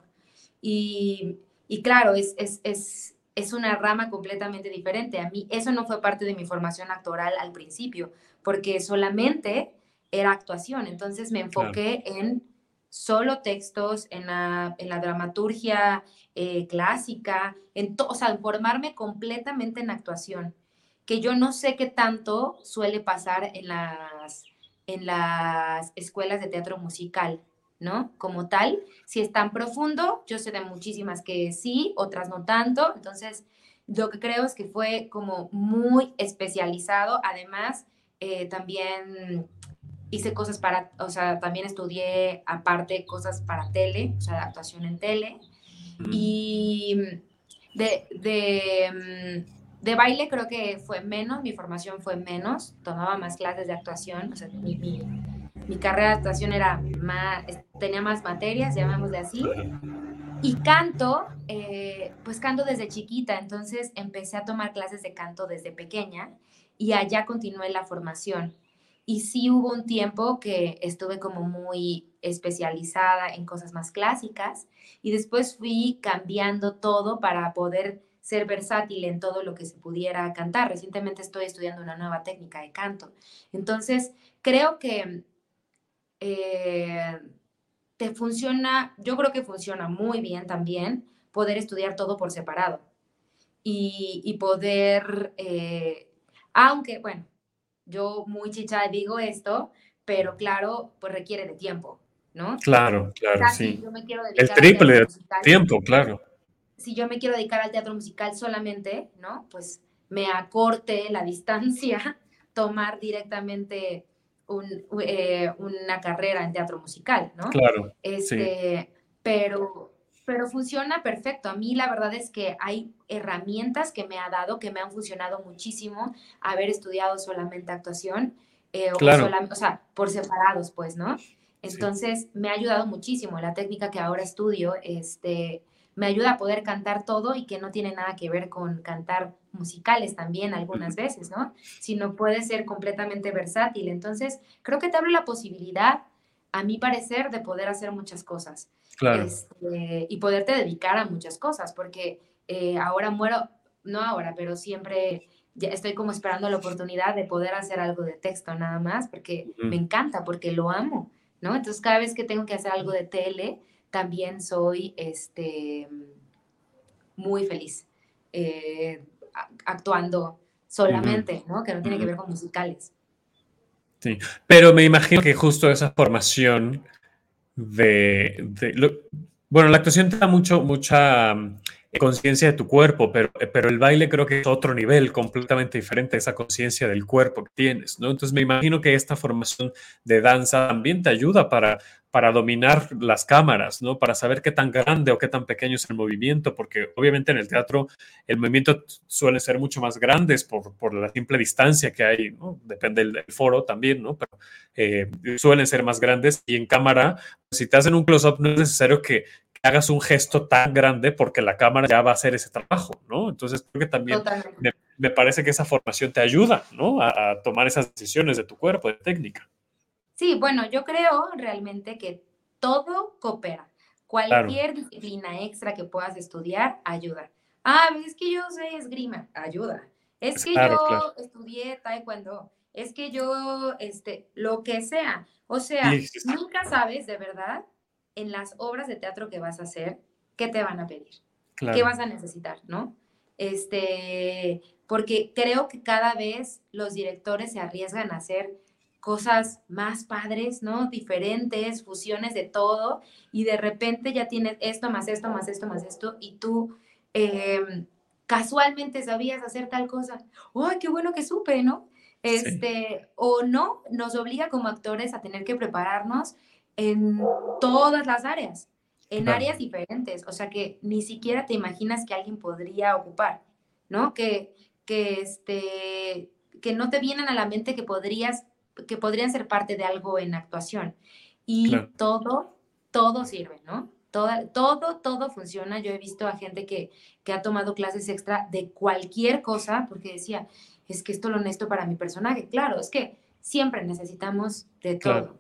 Y, y claro, es, es, es, es una rama completamente diferente. A mí eso no fue parte de mi formación actoral al principio porque solamente era actuación. Entonces me enfoqué en solo textos, en la, en la dramaturgia eh, clásica, en o sea, formarme completamente en actuación, que yo no sé qué tanto suele pasar en las, en las escuelas de teatro musical, ¿no? Como tal, si es tan profundo, yo sé de muchísimas que sí, otras no tanto, entonces lo que creo es que fue como muy especializado, además eh, también hice cosas para, o sea, también estudié aparte cosas para tele, o sea, actuación en tele. Y de, de, de, baile creo que fue menos, mi formación fue menos, tomaba más clases de actuación, o sea, mi, mi, carrera de actuación era más, tenía más materias, llamémosle así. Y canto, eh, pues canto desde chiquita, entonces empecé a tomar clases de canto desde pequeña y allá continué la formación. Y sí hubo un tiempo que estuve como muy especializada en cosas más clásicas y después fui cambiando todo para poder ser versátil en todo lo que se pudiera cantar. Recientemente estoy estudiando una nueva técnica de canto. Entonces, creo que eh, te funciona, yo creo que funciona muy bien también poder estudiar todo por separado y, poder, eh, aunque, bueno, yo muy chicha digo esto, pero claro, pues requiere de tiempo, ¿no? Claro, claro, sí. El triple de tiempo, claro. Si yo me quiero dedicar al teatro musical solamente, ¿no? Pues me acorte la distancia, tomar directamente eh, una carrera en teatro musical, ¿no? Claro. Este, pero, pero funciona perfecto. A mí la verdad es que hay herramientas que me ha dado, que me han funcionado muchísimo, haber estudiado solamente actuación, eh, o, sea, por separados, pues, ¿no? Entonces, me ha ayudado muchísimo. La técnica que ahora estudio, este, me ayuda a poder cantar todo y que no tiene nada que ver con cantar musicales también algunas veces, ¿no? Sino puede ser completamente versátil. Entonces, creo que te abre la posibilidad, a mi parecer, de poder hacer muchas cosas. Claro. Este, y poderte dedicar a muchas cosas, porque eh, ahora muero, no ahora, pero siempre ya estoy como esperando la oportunidad de poder hacer algo de texto nada más, porque me encanta, porque lo amo, ¿no? Entonces, cada vez que tengo que hacer algo de tele, también soy este, muy feliz eh, actuando solamente, ¿no? Que no tiene que ver con musicales. Sí, pero me imagino que justo esa formación de, bueno, la actuación te da mucho, mucha mm, conciencia de tu cuerpo, pero, pero el baile creo que es otro nivel completamente diferente esa conciencia del cuerpo que tienes, ¿no? Entonces me imagino que esta formación de danza también te ayuda para, para dominar las cámaras, ¿no? Para saber qué tan grande o qué tan pequeño es el movimiento, porque obviamente en el teatro el movimiento suele ser mucho más grandes por, por la simple distancia que hay, ¿no? Depende del, foro también, ¿no? Pero eh, suelen ser más grandes y en cámara, si te hacen un close-up no es necesario que, hagas un gesto tan grande porque la cámara ya va a hacer ese trabajo, ¿no? Entonces creo que también me, parece que esa formación te ayuda, ¿no? a tomar esas decisiones de tu cuerpo, de técnica. Sí, bueno, yo creo realmente que todo coopera. Cualquier disciplina extra que puedas estudiar ayuda. Ah, es que yo sé esgrima, ayuda. Es que yo estudié taekwondo, es que yo, este, lo que sea. O sea, nunca sabes de verdad en las obras de teatro que vas a hacer qué te van a pedir, qué vas a necesitar, ¿no? Este, porque creo que cada vez los directores se arriesgan a hacer cosas más padres, ¿no? Diferentes, fusiones de todo, y de repente ya tienes esto más esto más esto más esto, y tú em, casualmente sabías hacer tal cosa. ¡Ay, qué bueno que supe, ¿no? Este, o no, nos obliga como actores a tener que prepararnos en todas las áreas, en áreas diferentes, o sea que ni siquiera te imaginas que alguien podría ocupar, ¿no? Que, que, este, que no te vienen a la mente que podrías que podrían ser parte de algo en actuación. Y todo, todo sirve, ¿no? Todo, todo, todo funciona. Yo he visto a gente que, que ha tomado clases extra de cualquier cosa porque decía, es que esto lo necesito para mi personaje. Claro, es que siempre necesitamos de todo.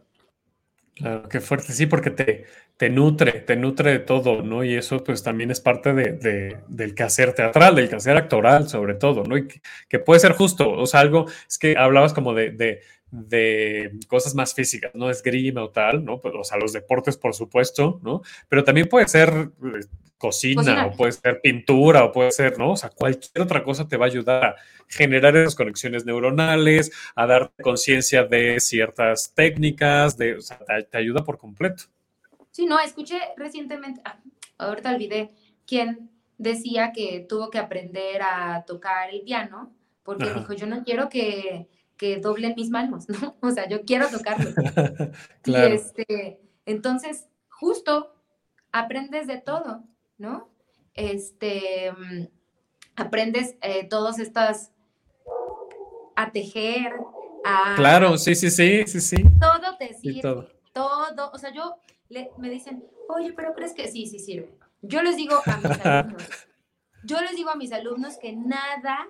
Claro, qué fuerte, sí, porque te, te nutre, te nutre de todo, ¿no? Y eso pues también es parte de, del quehacer teatral, del quehacer actoral sobre todo, ¿no? Y que, puede ser justo, o sea, algo, es que hablabas como de, de cosas más físicas, no esgrima o tal, ¿no? Pues, o sea, los deportes, por supuesto, ¿no? Pero también puede ser eh, cocina, o puede ser pintura o puede ser, ¿no? O sea, cualquier otra cosa te va a ayudar a generar esas conexiones neuronales, a darte conciencia de ciertas técnicas, de, o sea, te, ayuda por completo. Sí, no, escuché recientemente, ah, ahorita olvidé quién decía que tuvo que aprender a tocar el piano porque dijo, yo no quiero que que doblen mis manos, ¿no? O sea, yo quiero tocarlo. Y este, entonces, justo aprendes de todo, ¿no? Este, mm, aprendes eh, todas estas a tejer, a... Claro, sí, sí, sí, sí, sí. Todo te sirve. todo. todo. O sea, yo, me dicen, oye, pero ¿crees que sí, sí sirve? Yo les digo a mis alumnos, yo les digo a mis alumnos que nada,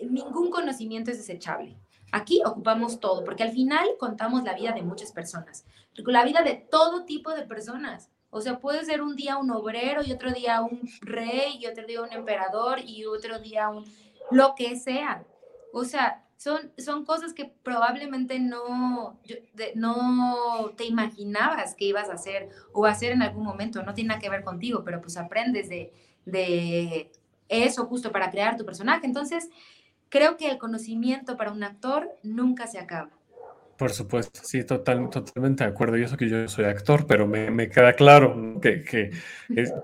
ningún conocimiento es desechable. Aquí ocupamos todo, porque al final contamos la vida de muchas personas, la vida de todo tipo de personas. O sea, puede ser un día un obrero y otro día un rey y otro día un emperador y otro día un lo que sea. O sea, son, son cosas que probablemente no, no te imaginabas que ibas a hacer o hacer en algún momento, no tiene nada que ver contigo, pero pues aprendes de, de eso justo para crear tu personaje. Entonces, creo que el conocimiento para un actor nunca se acaba. Por supuesto, sí, total, totalmente de acuerdo. Yo sé que yo soy actor, pero me, queda claro que,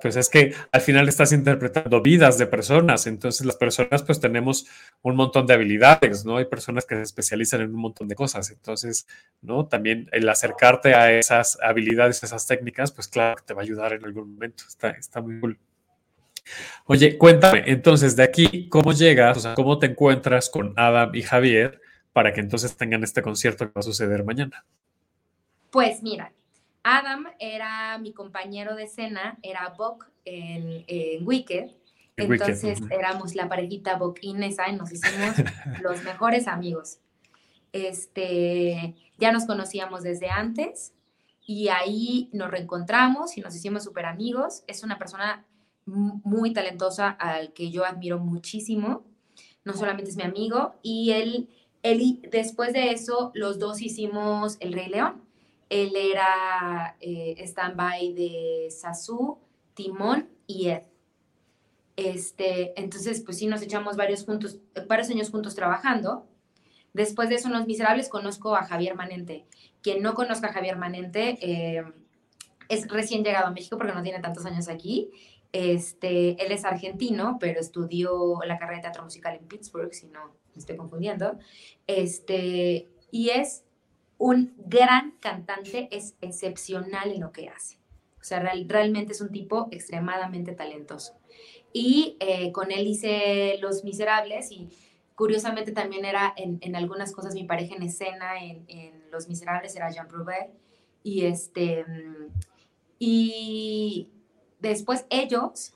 pues es que al final estás interpretando vidas de personas, entonces las personas pues tenemos un montón de habilidades, ¿no? Hay personas que se especializan en un montón de cosas, entonces, ¿no? También el acercarte a esas habilidades, esas técnicas, pues claro te va a ayudar en algún momento, está, está muy cool. Oye, cuéntame, entonces de aquí, ¿cómo llegas, o sea, cómo te encuentras con Adam y Javier? para que entonces tengan este concierto que va a suceder mañana? Pues mira, Adam era mi compañero de escena, era Buck en, Wicked. Entonces éramos la parejita Buck y Nessa y nos hicimos los mejores amigos. Este, ya nos conocíamos desde antes y ahí nos reencontramos y nos hicimos súper amigos. Es una persona muy talentosa al que yo admiro muchísimo. No solamente es mi amigo y él él, después de eso, los dos hicimos El Rey León. Él era eh, stand-by de Sasu, Timón y Ed. Este, entonces, pues sí, nos echamos varios, juntos, varios años juntos trabajando. Después de eso, en Los Miserables, conozco a Javier Manente. Quien no conozca a Javier Manente eh, es recién llegado a México porque no tiene tantos años aquí. Este, él es argentino, pero estudió la carrera de teatro musical en Pittsburgh, si no me estoy confundiendo, este, y es un gran cantante, es excepcional en lo que hace. O sea, realmente es un tipo extremadamente talentoso. Y eh, con él hice Los Miserables y curiosamente también era en, algunas cosas mi pareja en escena, en, Los Miserables era Jean Prouvé. Y, este, y después ellos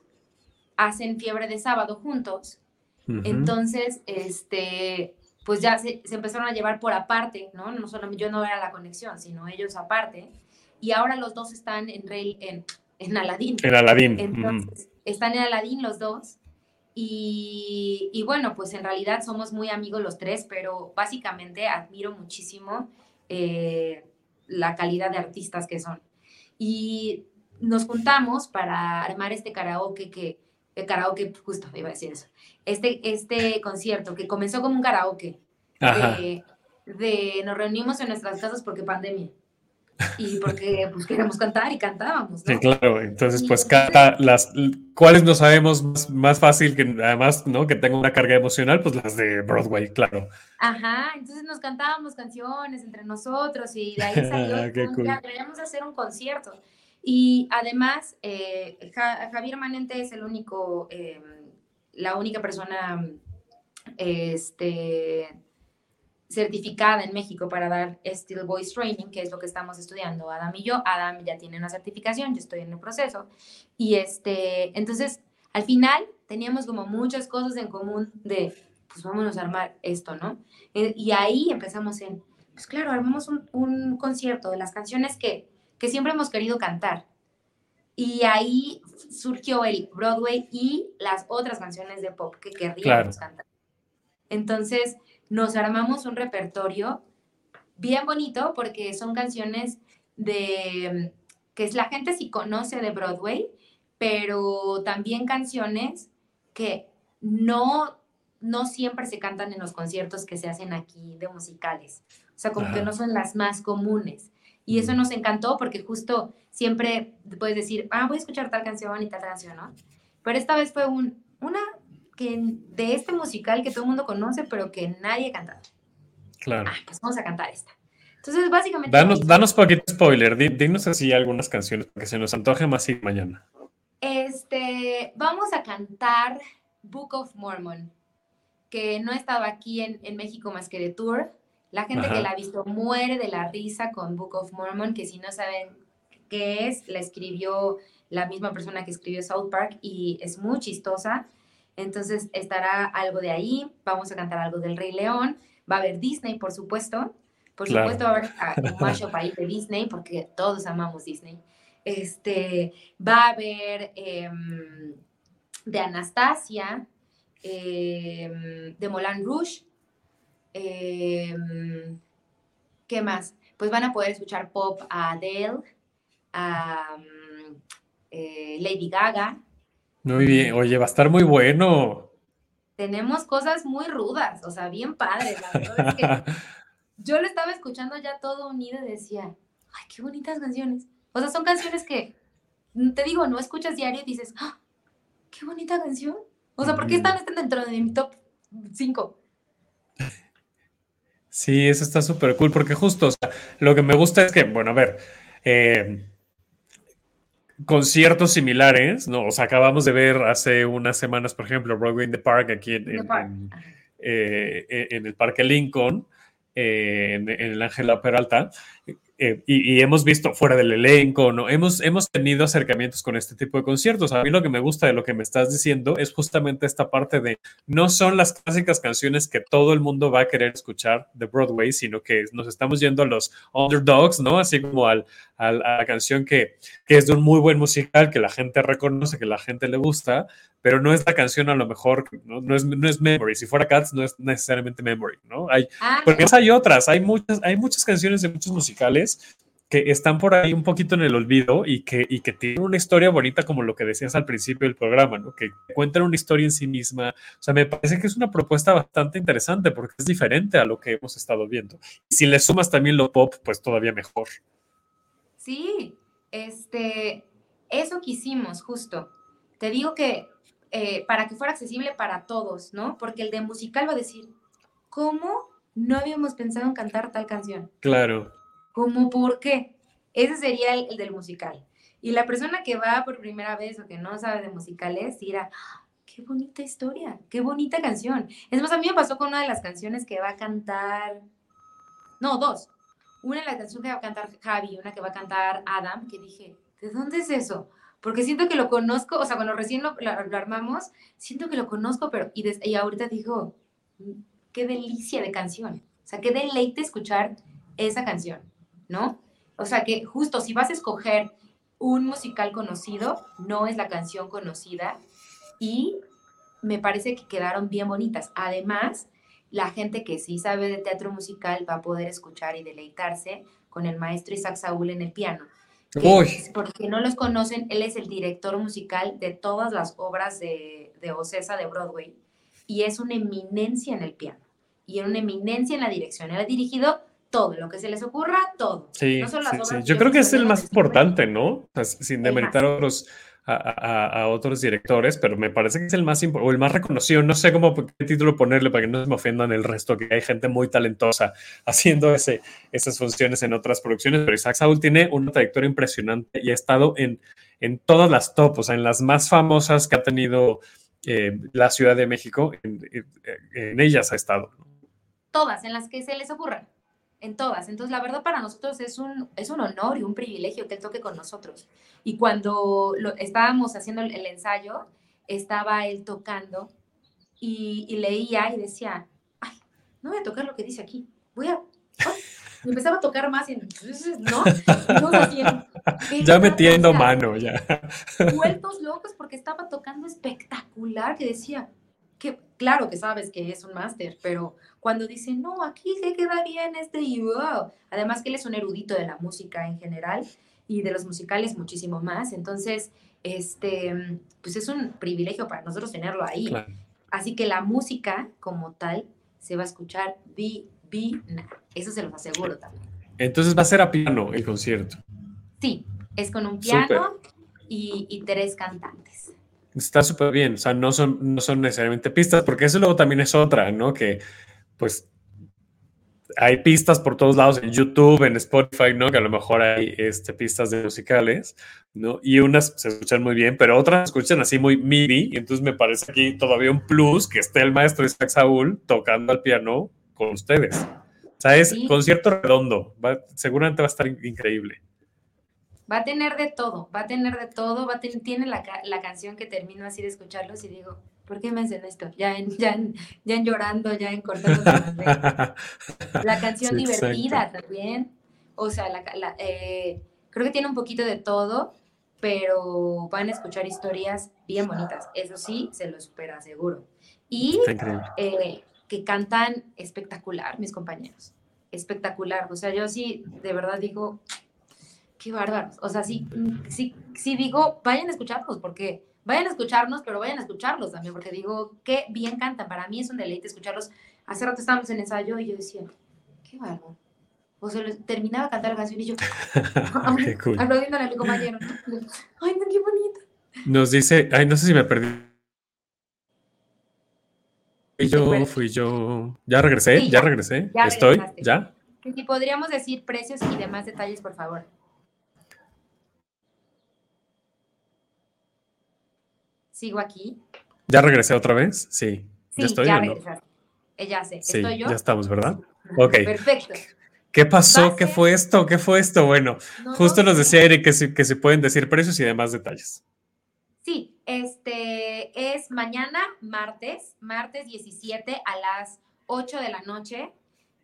hacen Fiebre de Sábado juntos entonces, este, pues ya se, empezaron a llevar por aparte, ¿no? No solamente yo no era la conexión, sino ellos aparte. Y ahora los dos están en, Rey, en, en Aladín. En Aladín. Entonces, están en Aladín los dos. Y, y, bueno, pues en realidad somos muy amigos los tres, pero básicamente admiro muchísimo eh, la calidad de artistas que son. Y nos juntamos para armar este karaoke que el karaoke, justo iba a decir eso, este, este concierto que comenzó como un karaoke, de, nos reunimos en nuestras casas porque pandemia. Y porque pues queríamos cantar y cantábamos, Sí, claro. Entonces, pues cada las cuáles no sabemos más, fácil que además, ¿no? Que tenga una carga emocional, pues las de Broadway, claro. Ajá, entonces nos cantábamos canciones entre nosotros y de ahí salió que queríamos hacer un concierto. Y además, eh, Javier Manente es el único, eh, la única persona este, certificada en México para dar Still Voice Training, que es lo que estamos estudiando Adam y yo. Adam ya tiene una certificación, yo estoy en el proceso. Y este, entonces, al final teníamos como muchas cosas en común de, pues vámonos a armar esto, ¿no? Eh, y ahí empezamos en, pues claro, armamos un concierto de las canciones que que siempre hemos querido cantar. Y ahí surgió el Broadway y las otras canciones de pop que querríamos cantar. Entonces nos armamos un repertorio bien bonito porque son canciones de que la gente sí conoce de Broadway, pero también canciones que no, no siempre se cantan en los conciertos que se hacen aquí de musicales. O sea, como que no son las más comunes. Y eso nos encantó porque justo siempre puedes decir, ah, voy a escuchar tal canción y tal canción, ¿no? Pero esta vez fue un, una que de este musical que todo el mundo conoce, pero que nadie ha cantado. Claro. Ah, pues vamos a cantar esta. Entonces, básicamente... Danos, danos poquito spoiler, dinos así algunas canciones que se nos antoje más y mañana. Este, vamos a cantar Book of Mormon, que no estaba aquí en, en México más que de tour, la gente que la ha visto muere de la risa con Book of Mormon, que si no saben qué es, la escribió la misma persona que escribió South Park y es muy chistosa. Entonces estará algo de ahí, vamos a cantar algo del Rey León, va a haber Disney, por supuesto. Por supuesto va a haber ah, un mashup ahí de Disney, porque todos amamos Disney. Este, va a haber em, de Anastasia, em, de Moulin Rouge, Em, ¿Qué más? Pues van a poder escuchar pop a Adele, a eh, Lady Gaga. Muy bien, oye, va a estar muy bueno. Tenemos cosas muy rudas, o sea, bien padres. La verdad es que yo lo estaba escuchando ya todo unido y decía, ay, qué bonitas canciones. O sea, son canciones que, te digo, no escuchas diario y dices, ¡Ah, qué bonita canción. O sea, ¿por qué están dentro de mi top 5? Sí, eso está súper cool, porque justo, o sea, lo que me gusta es que, bueno, a ver, eh, conciertos similares, ¿no? O sea, acabamos de ver hace unas semanas, por ejemplo, Broadway in the Park aquí en, en, eh, en el Parque Lincoln, eh, en, el Ángela Peralta, eh, y, hemos visto fuera del elenco, ¿no? Hemos, hemos tenido acercamientos con este tipo de conciertos. A mí lo que me gusta de lo que me estás diciendo es justamente esta parte de no son las clásicas canciones que todo el mundo va a querer escuchar de Broadway, sino que nos estamos yendo a los underdogs, ¿no? Así como al, a la canción que, que es de un muy buen musical, que la gente reconoce, que la gente le gusta, pero no es la canción a lo mejor, no, no, es, no es Memory. Si fuera Cats, no es necesariamente Memory, ¿no? Hay, ah, porque hay otras, hay muchas, hay muchas canciones de muchos musicales que están por ahí un poquito en el olvido y que, y que tienen una historia bonita como lo que decías al principio del programa, ¿no? que cuentan una historia en sí misma. O sea, me parece que es una propuesta bastante interesante porque es diferente a lo que hemos estado viendo. Y si le sumas también lo pop, pues todavía mejor. Sí, este, eso quisimos justo. Te digo que eh, para que fuera accesible para todos, ¿no? Porque el de musical va a decir, ¿cómo no habíamos pensado en cantar tal canción? Claro. ¿Cómo por qué? Ese sería el, del musical. Y la persona que va por primera vez o que no sabe de musicales dirá, ¡Ah, qué bonita historia, qué bonita canción. Es más, a mí me pasó con una de las canciones que va a cantar, no, dos. Una de las canciones que va a cantar Javi, una que va a cantar Adam, que dije, ¿de dónde es eso? Porque siento que lo conozco, o sea, cuando recién lo, armamos, siento que lo conozco, pero, y, y ahorita digo, qué delicia de canción. O sea, qué deleite escuchar esa canción. ¿no? O sea que justo si vas a escoger un musical conocido, no es la canción conocida y me parece que quedaron bien bonitas. Además, la gente que sí sabe de teatro musical va a poder escuchar y deleitarse con el maestro Isaac Saúl en el piano. Porque no los conocen, él es el director musical de todas las obras de, de Ocesa de Broadway y es una eminencia en el piano y una eminencia en la dirección. Él ha dirigido todo, lo que se les ocurra, todo. Sí, Yo creo que es el más importante, ¿no? sin demeritar a otros, directores, pero me parece que es el más o el más reconocido. No sé cómo qué título ponerle para que no se me ofendan el resto, que hay gente muy talentosa haciendo ese, esas funciones en otras producciones, pero Isaac Saúl tiene una trayectoria impresionante y ha estado en, en todas las top, o sea, en las más famosas que ha tenido eh, la Ciudad de México, en, en ellas ha estado. Todas, en las que se les ocurra en todas. Entonces, la verdad para nosotros es un, es un honor y un privilegio que él toque con nosotros. Y cuando lo, estábamos haciendo el, ensayo, estaba él tocando y, leía y decía, ay, no voy a tocar lo que dice aquí, voy a... Y empezaba a tocar más y entonces, ¿no? ya metiendo mano, ya. Vueltos locos porque estaba tocando espectacular que decía, que claro que sabes que es un máster, pero cuando dice, no, aquí se queda bien este y wow. Además que él es un erudito de la música en general y de los musicales muchísimo más. Entonces, este, pues es un privilegio para nosotros tenerlo ahí. Así que la música como tal se va a escuchar divina. Eso se los aseguro también. Entonces va a ser a piano el concierto. Sí, es con un piano y, y tres cantantes. Está súper bien, o sea, no son, no son necesariamente pistas, porque eso luego también es otra, ¿no? Que pues hay pistas por todos lados en YouTube, en Spotify, ¿no? Que a lo mejor hay este, pistas de musicales, ¿no? Y unas se escuchan muy bien, pero otras se escuchan así muy MIDI, y entonces me parece aquí todavía un plus que esté el maestro Isaac Saúl tocando al piano con ustedes. O sea, es concierto redondo, seguramente va a estar increíble. Va a tener de todo, va a tener de todo, va a tiene la, la, canción que termino así de escucharlos y digo, ¿por qué me hacen esto? Ya en, ya ya en llorando, ya en cortando. la canción divertida también, o sea, la, eh, creo que tiene un poquito de todo, pero van a escuchar historias bien bonitas, eso sí, se lo supera seguro. Y eh, que cantan espectacular, mis compañeros. Espectacular. O sea, yo sí, de verdad digo, qué bárbaros. O sea, sí, sí, sí digo, vayan a escucharlos, porque vayan a escucharnos, pero vayan a escucharlos también, porque digo, qué bien cantan. Para mí es un deleite escucharlos. Hace rato estábamos en ensayo y yo decía, qué bárbaro. O sea, terminaba de cantar la canción y yo, qué cool. aplaudiendo a mi compañero. Ay, no, qué bonita. Nos dice, ay, no sé si me perdí. Fui yo, fui yo. Ya regresé, ya, regresé. Estoy, ¿ya? Si podríamos decir precios y demás detalles, por favor. Sigo aquí. ¿Ya regresé otra vez? Sí. Sí, ¿Ya, estoy, ya regresaste. Eh, ya sé, sí, estoy yo. Ya estamos, ¿verdad? Ok. Perfecto. ¿Qué pasó? ¿Qué fue esto? ¿Qué fue esto? Bueno, justo nos decía Eric que, se, que se pueden decir precios y demás detalles. Sí, este es mañana, martes, martes 17 a las 8 de la noche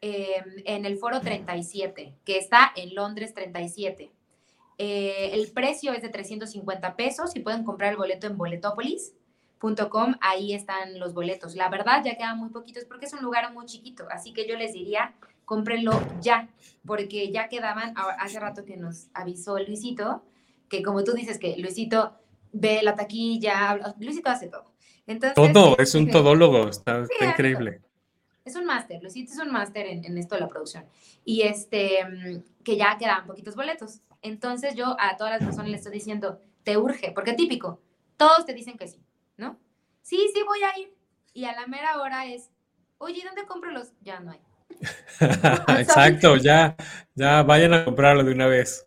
em, en el foro 37, que está en Londres 37. Eh, el precio es de 350 pesos y pueden comprar el boleto en boletopolis.com. Ahí están los boletos. La verdad, ya quedan muy poquitos porque es un lugar muy chiquito. Así que yo les diría, cómprenlo ya, porque ya quedaban, hace rato que nos avisó Luisito, que como tú dices que Luisito ve la taquilla, Luisito hace todo. Entonces, todo, es un todólogo, está, increíble. Es un máster, Luisito es un máster en, en, esto de la producción. Y este, que ya quedan poquitos boletos. Entonces yo a todas las personas les estoy diciendo, te urge, porque típico, todos te dicen que sí, ¿no? Sí, sí, voy a ir. Y a la mera hora es, oye, ¿dónde compro los? Ya no hay. Exacto, ya, ya vayan a comprarlo de una vez.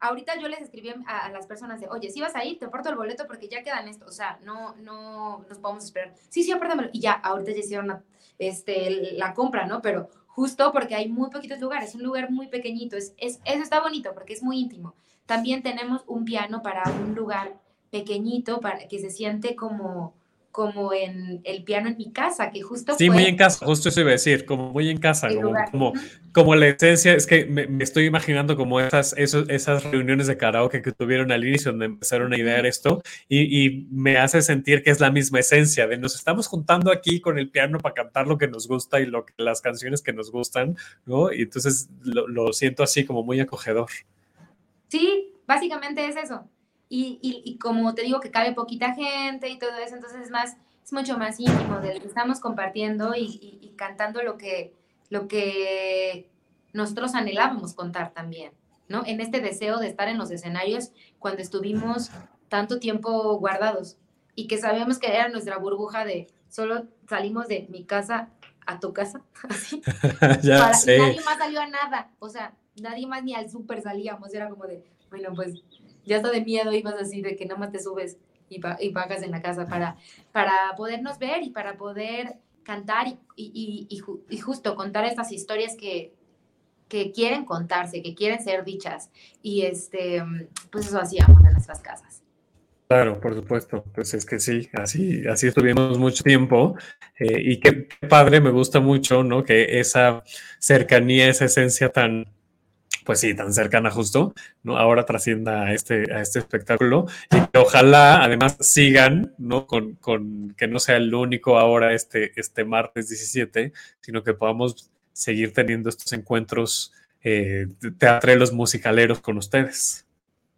Ahorita yo les escribí a, las personas de, oye, si vas a ir, te aporto el boleto porque ya quedan esto, o sea, no, no nos podemos esperar. Sí, sí, apártamelo. Y ya, ahorita ya hicieron este, la compra, ¿no? Pero justo porque hay muy poquitos lugares, un lugar muy pequeñito, es, es, eso está bonito porque es muy íntimo. También tenemos un piano para un lugar pequeñito, para que se siente como, como en el piano en mi casa, que justo Sí, muy en casa, justo eso iba a decir, como muy en casa, como, como, la esencia, es que me, estoy imaginando como esas, esos, esas reuniones de karaoke que tuvieron al inicio, donde empezaron a idear esto, y, y, me hace sentir que es la misma esencia, de nos estamos juntando aquí con el piano para cantar lo que nos gusta y lo, las canciones que nos gustan, ¿no? Y entonces lo, lo siento así como muy acogedor. Sí, básicamente es eso. Y, y, como te digo que cabe poquita gente y todo eso, entonces es más, es mucho más íntimo de lo que estamos compartiendo y, y, cantando lo que, lo que nosotros anhelábamos contar también, ¿no? En este deseo de estar en los escenarios cuando estuvimos tanto tiempo guardados y que sabíamos que era nuestra burbuja de solo salimos de mi casa a tu casa, así. ya sé. nadie más salió a nada, o sea, nadie más ni al súper salíamos, era como de, bueno, pues ya está de miedo ibas así de que nada más te subes y, y pagas en la casa para, para podernos ver y para poder cantar y, y, y justo contar estas historias que, que quieren contarse, que quieren ser dichas. Y este, pues eso hacíamos en nuestras casas. Claro, por supuesto. Pues es que sí, así, así estuvimos mucho tiempo. Eh, y qué padre, me gusta mucho, ¿no? Que esa cercanía, esa esencia tan, pues sí, tan cercana justo, ¿no? Ahora trascienda a este, a este espectáculo y que ojalá además sigan, ¿no? Con, con, que no sea el único ahora este, este martes 17, sino que podamos seguir teniendo estos encuentros eh, teatrelos musicaleros con ustedes.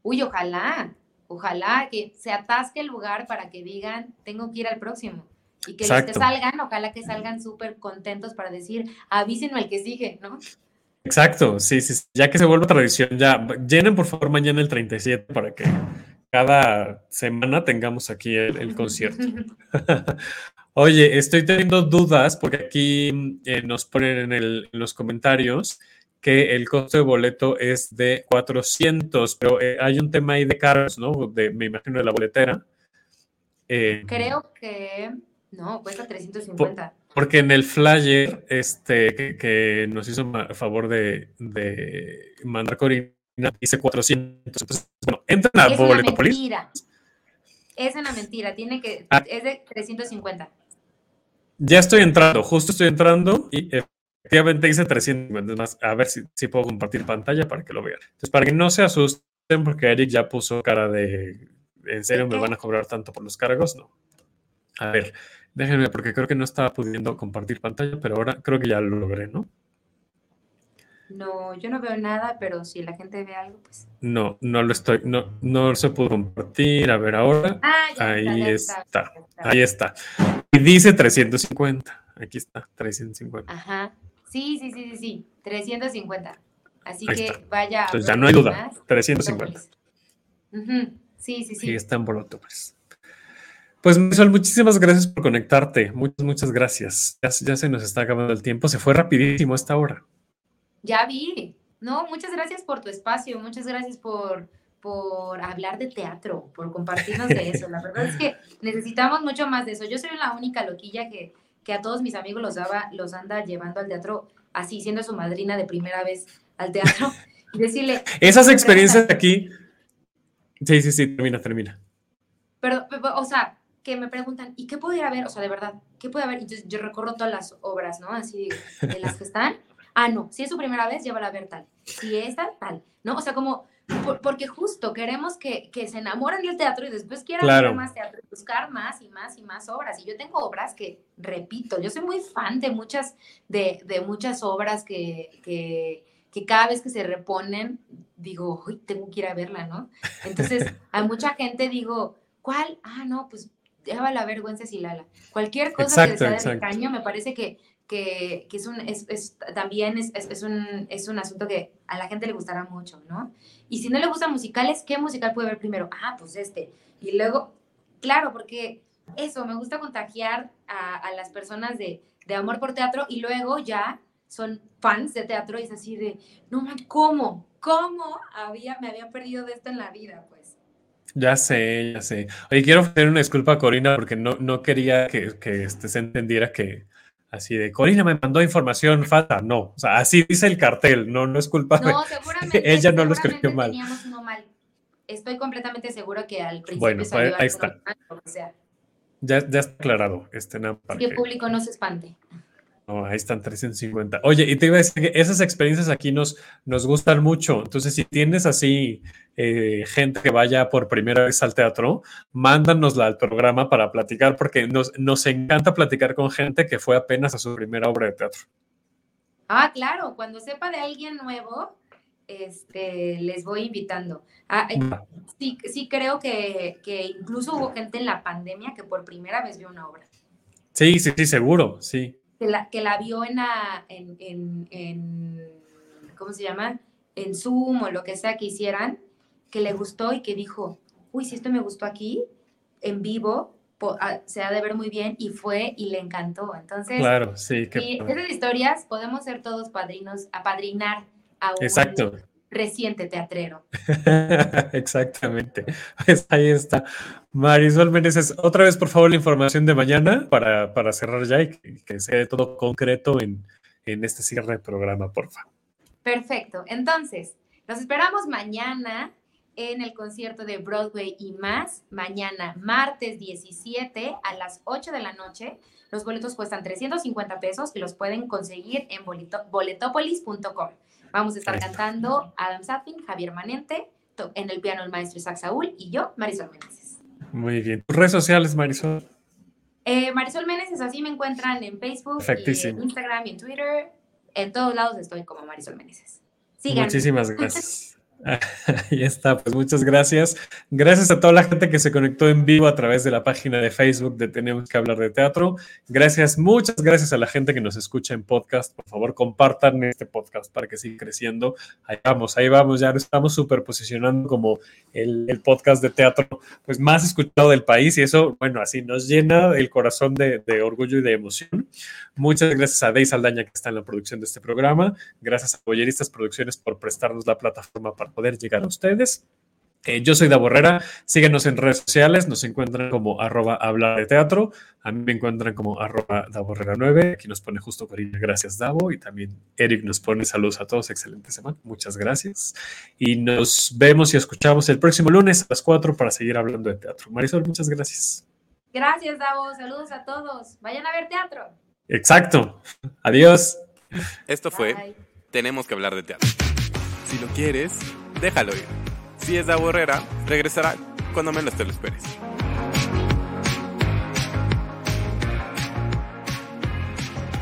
Uy, ojalá, ojalá que se atasque el lugar para que digan, tengo que ir al próximo. Y que los que salgan, ojalá que salgan súper contentos para decir, avísenme al que sigue, ¿no? Exacto, sí, sí, ya que se vuelve tradición, ya llenen por favor mañana el 37 para que cada semana tengamos aquí el, concierto. Oye, estoy teniendo dudas porque aquí eh, nos ponen en, los comentarios que el costo de boleto es de 400, pero eh, hay un tema ahí de cargos, ¿no? De, me imagino de la boletera. Eh, Creo que no, cuesta 350. Porque en el flyer este, que, nos hizo a favor de, mandar Corina, dice 400. Entonces, bueno, entran a Es una mentira. Es una mentira. Tiene que, ah. es de 350. Ya estoy entrando, justo estoy entrando y efectivamente dice 350. Más, a ver si, si puedo compartir pantalla para que lo vean. Entonces, para que no se asusten, porque Eric ya puso cara de. ¿En serio me van a cobrar tanto por los cargos? No. A ver, Déjenme, porque creo que no estaba pudiendo compartir pantalla, pero ahora creo que ya lo logré, ¿no? No, yo no veo nada, pero si la gente ve algo, pues. No, no lo estoy, no, no se pudo compartir. A ver ahora. Ah, ya Ahí está, ya está, está, ya está. Ahí está. Y dice 350. Aquí está, 350. Ajá. Sí, sí, sí, sí, sí. 350. Así Ahí que está. vaya. a Entonces ya no hay duda. más. 350. Ujú. Sí, sí, Sí, sí. está en Bolotubers. Pues Marisol, muchísimas gracias por conectarte. Muchas, muchas gracias. Ya, ya se nos está acabando el tiempo. Se fue rapidísimo esta hora. Ya vi. No, muchas gracias por tu espacio, muchas gracias por, por hablar de teatro, por compartirnos de eso. La verdad es que necesitamos mucho más de eso. Yo soy la única loquilla que, que a todos mis amigos los, daba, los anda llevando al teatro, así siendo su madrina de primera vez al teatro, y decirle, Esas experiencias de aquí. Sí, sí, sí, termina, termina. pero, o sea, que me preguntan, ¿y qué puedo ir a ver? O sea, de verdad, ¿qué puedo ver? Entonces yo recorro todas las obras, ¿no? Así de las que están. Ah, no, si es su primera vez, llévala a ver tal. Si es tal, tal, ¿no? O sea, como, por- porque justo queremos que, que se enamoren del teatro y después quieran Claro. ver más teatro, y buscar más y más y más obras. Y yo tengo obras que, repito, yo soy muy fan de muchas, de, de muchas obras que, que, que cada vez que se reponen, digo, uy, tengo que ir a verla, ¿no? Entonces, a mucha gente digo, ¿cuál? Ah, no, pues lleva la vergüenza si Lala. Cualquier cosa Exacto, que sea de exacto. caño me parece que, que, que es un, es, es- también es, es- es un, es un asunto que a la gente le gustará mucho, ¿no? Y si no le gustan musicales, ¿qué musical puede ver primero? Ah, pues este. Y luego, claro, porque eso, me gusta contagiar a, a las personas de, de amor por teatro y luego ya son fans de teatro y es así de, no man, ¿cómo? ¿Cómo había, me había perdido de esto en la vida? Pues. Ya sé, ya sé. Oye, quiero hacer una disculpa a Corina porque no, no quería que, que este, se entendiera que así de Corina me mandó información falsa. No, o sea, así dice el cartel, no, no es culpa. No, seguramente. Ella no lo escribió mal. Teníamos uno mal. Estoy completamente seguro que al principio Bueno, salió pues, ahí está. mal, sea. Ya, ya está aclarado. Este, nada, para Así que que- público no se espante. No, ahí están 350. Oye, y te iba a decir que esas experiencias aquí nos, nos gustan mucho. Entonces, si tienes así eh, gente que vaya por primera vez al teatro, mándanosla al programa para platicar, porque nos, nos encanta platicar con gente que fue apenas a su primera obra de teatro. Ah, claro, cuando sepa de alguien nuevo, este, les voy invitando. Ah, eh, sí, sí creo que, que incluso hubo gente en la pandemia que por primera vez vio una obra. Sí, sí, sí, seguro, sí. Que la, que la vio en, la- en, en, en- ¿cómo se llama? En Zoom o lo que sea que hicieran, que le gustó y que dijo, uy, si esto me gustó aquí, en vivo, po- ah, se ha de ver muy bien, y fue y le encantó. Entonces, Claro, sí. qué y esas historias podemos ser todos padrinos, apadrinar a un Exacto. reciente teatrero. Exactamente. Pues ahí está. Marisol Meneses, otra vez, por favor, la información de mañana para, para cerrar ya y que, que sea todo concreto en, en este cierre de programa, por favor. Perfecto. Entonces, los esperamos mañana en el concierto de Broadway y más. Mañana, martes 17 a las 8 de la noche. Los boletos cuestan 350 pesos y los pueden conseguir en boleto- boletopolis.com. Vamos a estar cantando Adam Sapin, Javier Manente, en el piano el maestro Isaac Saúl y yo, Marisol Meneses. Muy bien. Tus redes sociales, Marisol. Eh, Marisol Meneses, así me encuentran en Facebook, y en Instagram y en Twitter. En todos lados estoy como Marisol Meneses. Síganme. Muchísimas gracias. Ahí está, pues muchas gracias. Gracias a toda la gente que se conectó en vivo a través de la página de Facebook de Tenemos que hablar de teatro. Gracias, muchas gracias a la gente que nos escucha en podcast. Por favor, compartan este podcast para que siga creciendo. Ahí vamos, ahí vamos, ya lo estamos super posicionando como el, podcast de teatro pues más escuchado del país y eso, bueno, así nos llena el corazón de, orgullo y de emoción. Muchas gracias a Dey Saldaña que está en la producción de este programa. Gracias a Boyeristas Producciones por prestarnos la plataforma para poder llegar a ustedes. Eh, yo soy Davo Herrera, síguenos en redes sociales, nos encuentran como arroba hablar de teatro, a mí me encuentran como arroba Davo Herrera 9, aquí nos pone justo Corina, gracias Davo, y también Eric nos pone saludos a todos, excelente semana, muchas gracias, y nos vemos y escuchamos el próximo lunes a las 4 para seguir hablando de teatro. Marisol, muchas gracias. Gracias, Davo. Saludos a todos. Vayan a ver teatro. Exacto, adiós. Esto fue Bye. Tenemos que hablar de teatro. Si lo quieres, déjalo ir. Si es de Herrera, regresará cuando menos te lo esperes.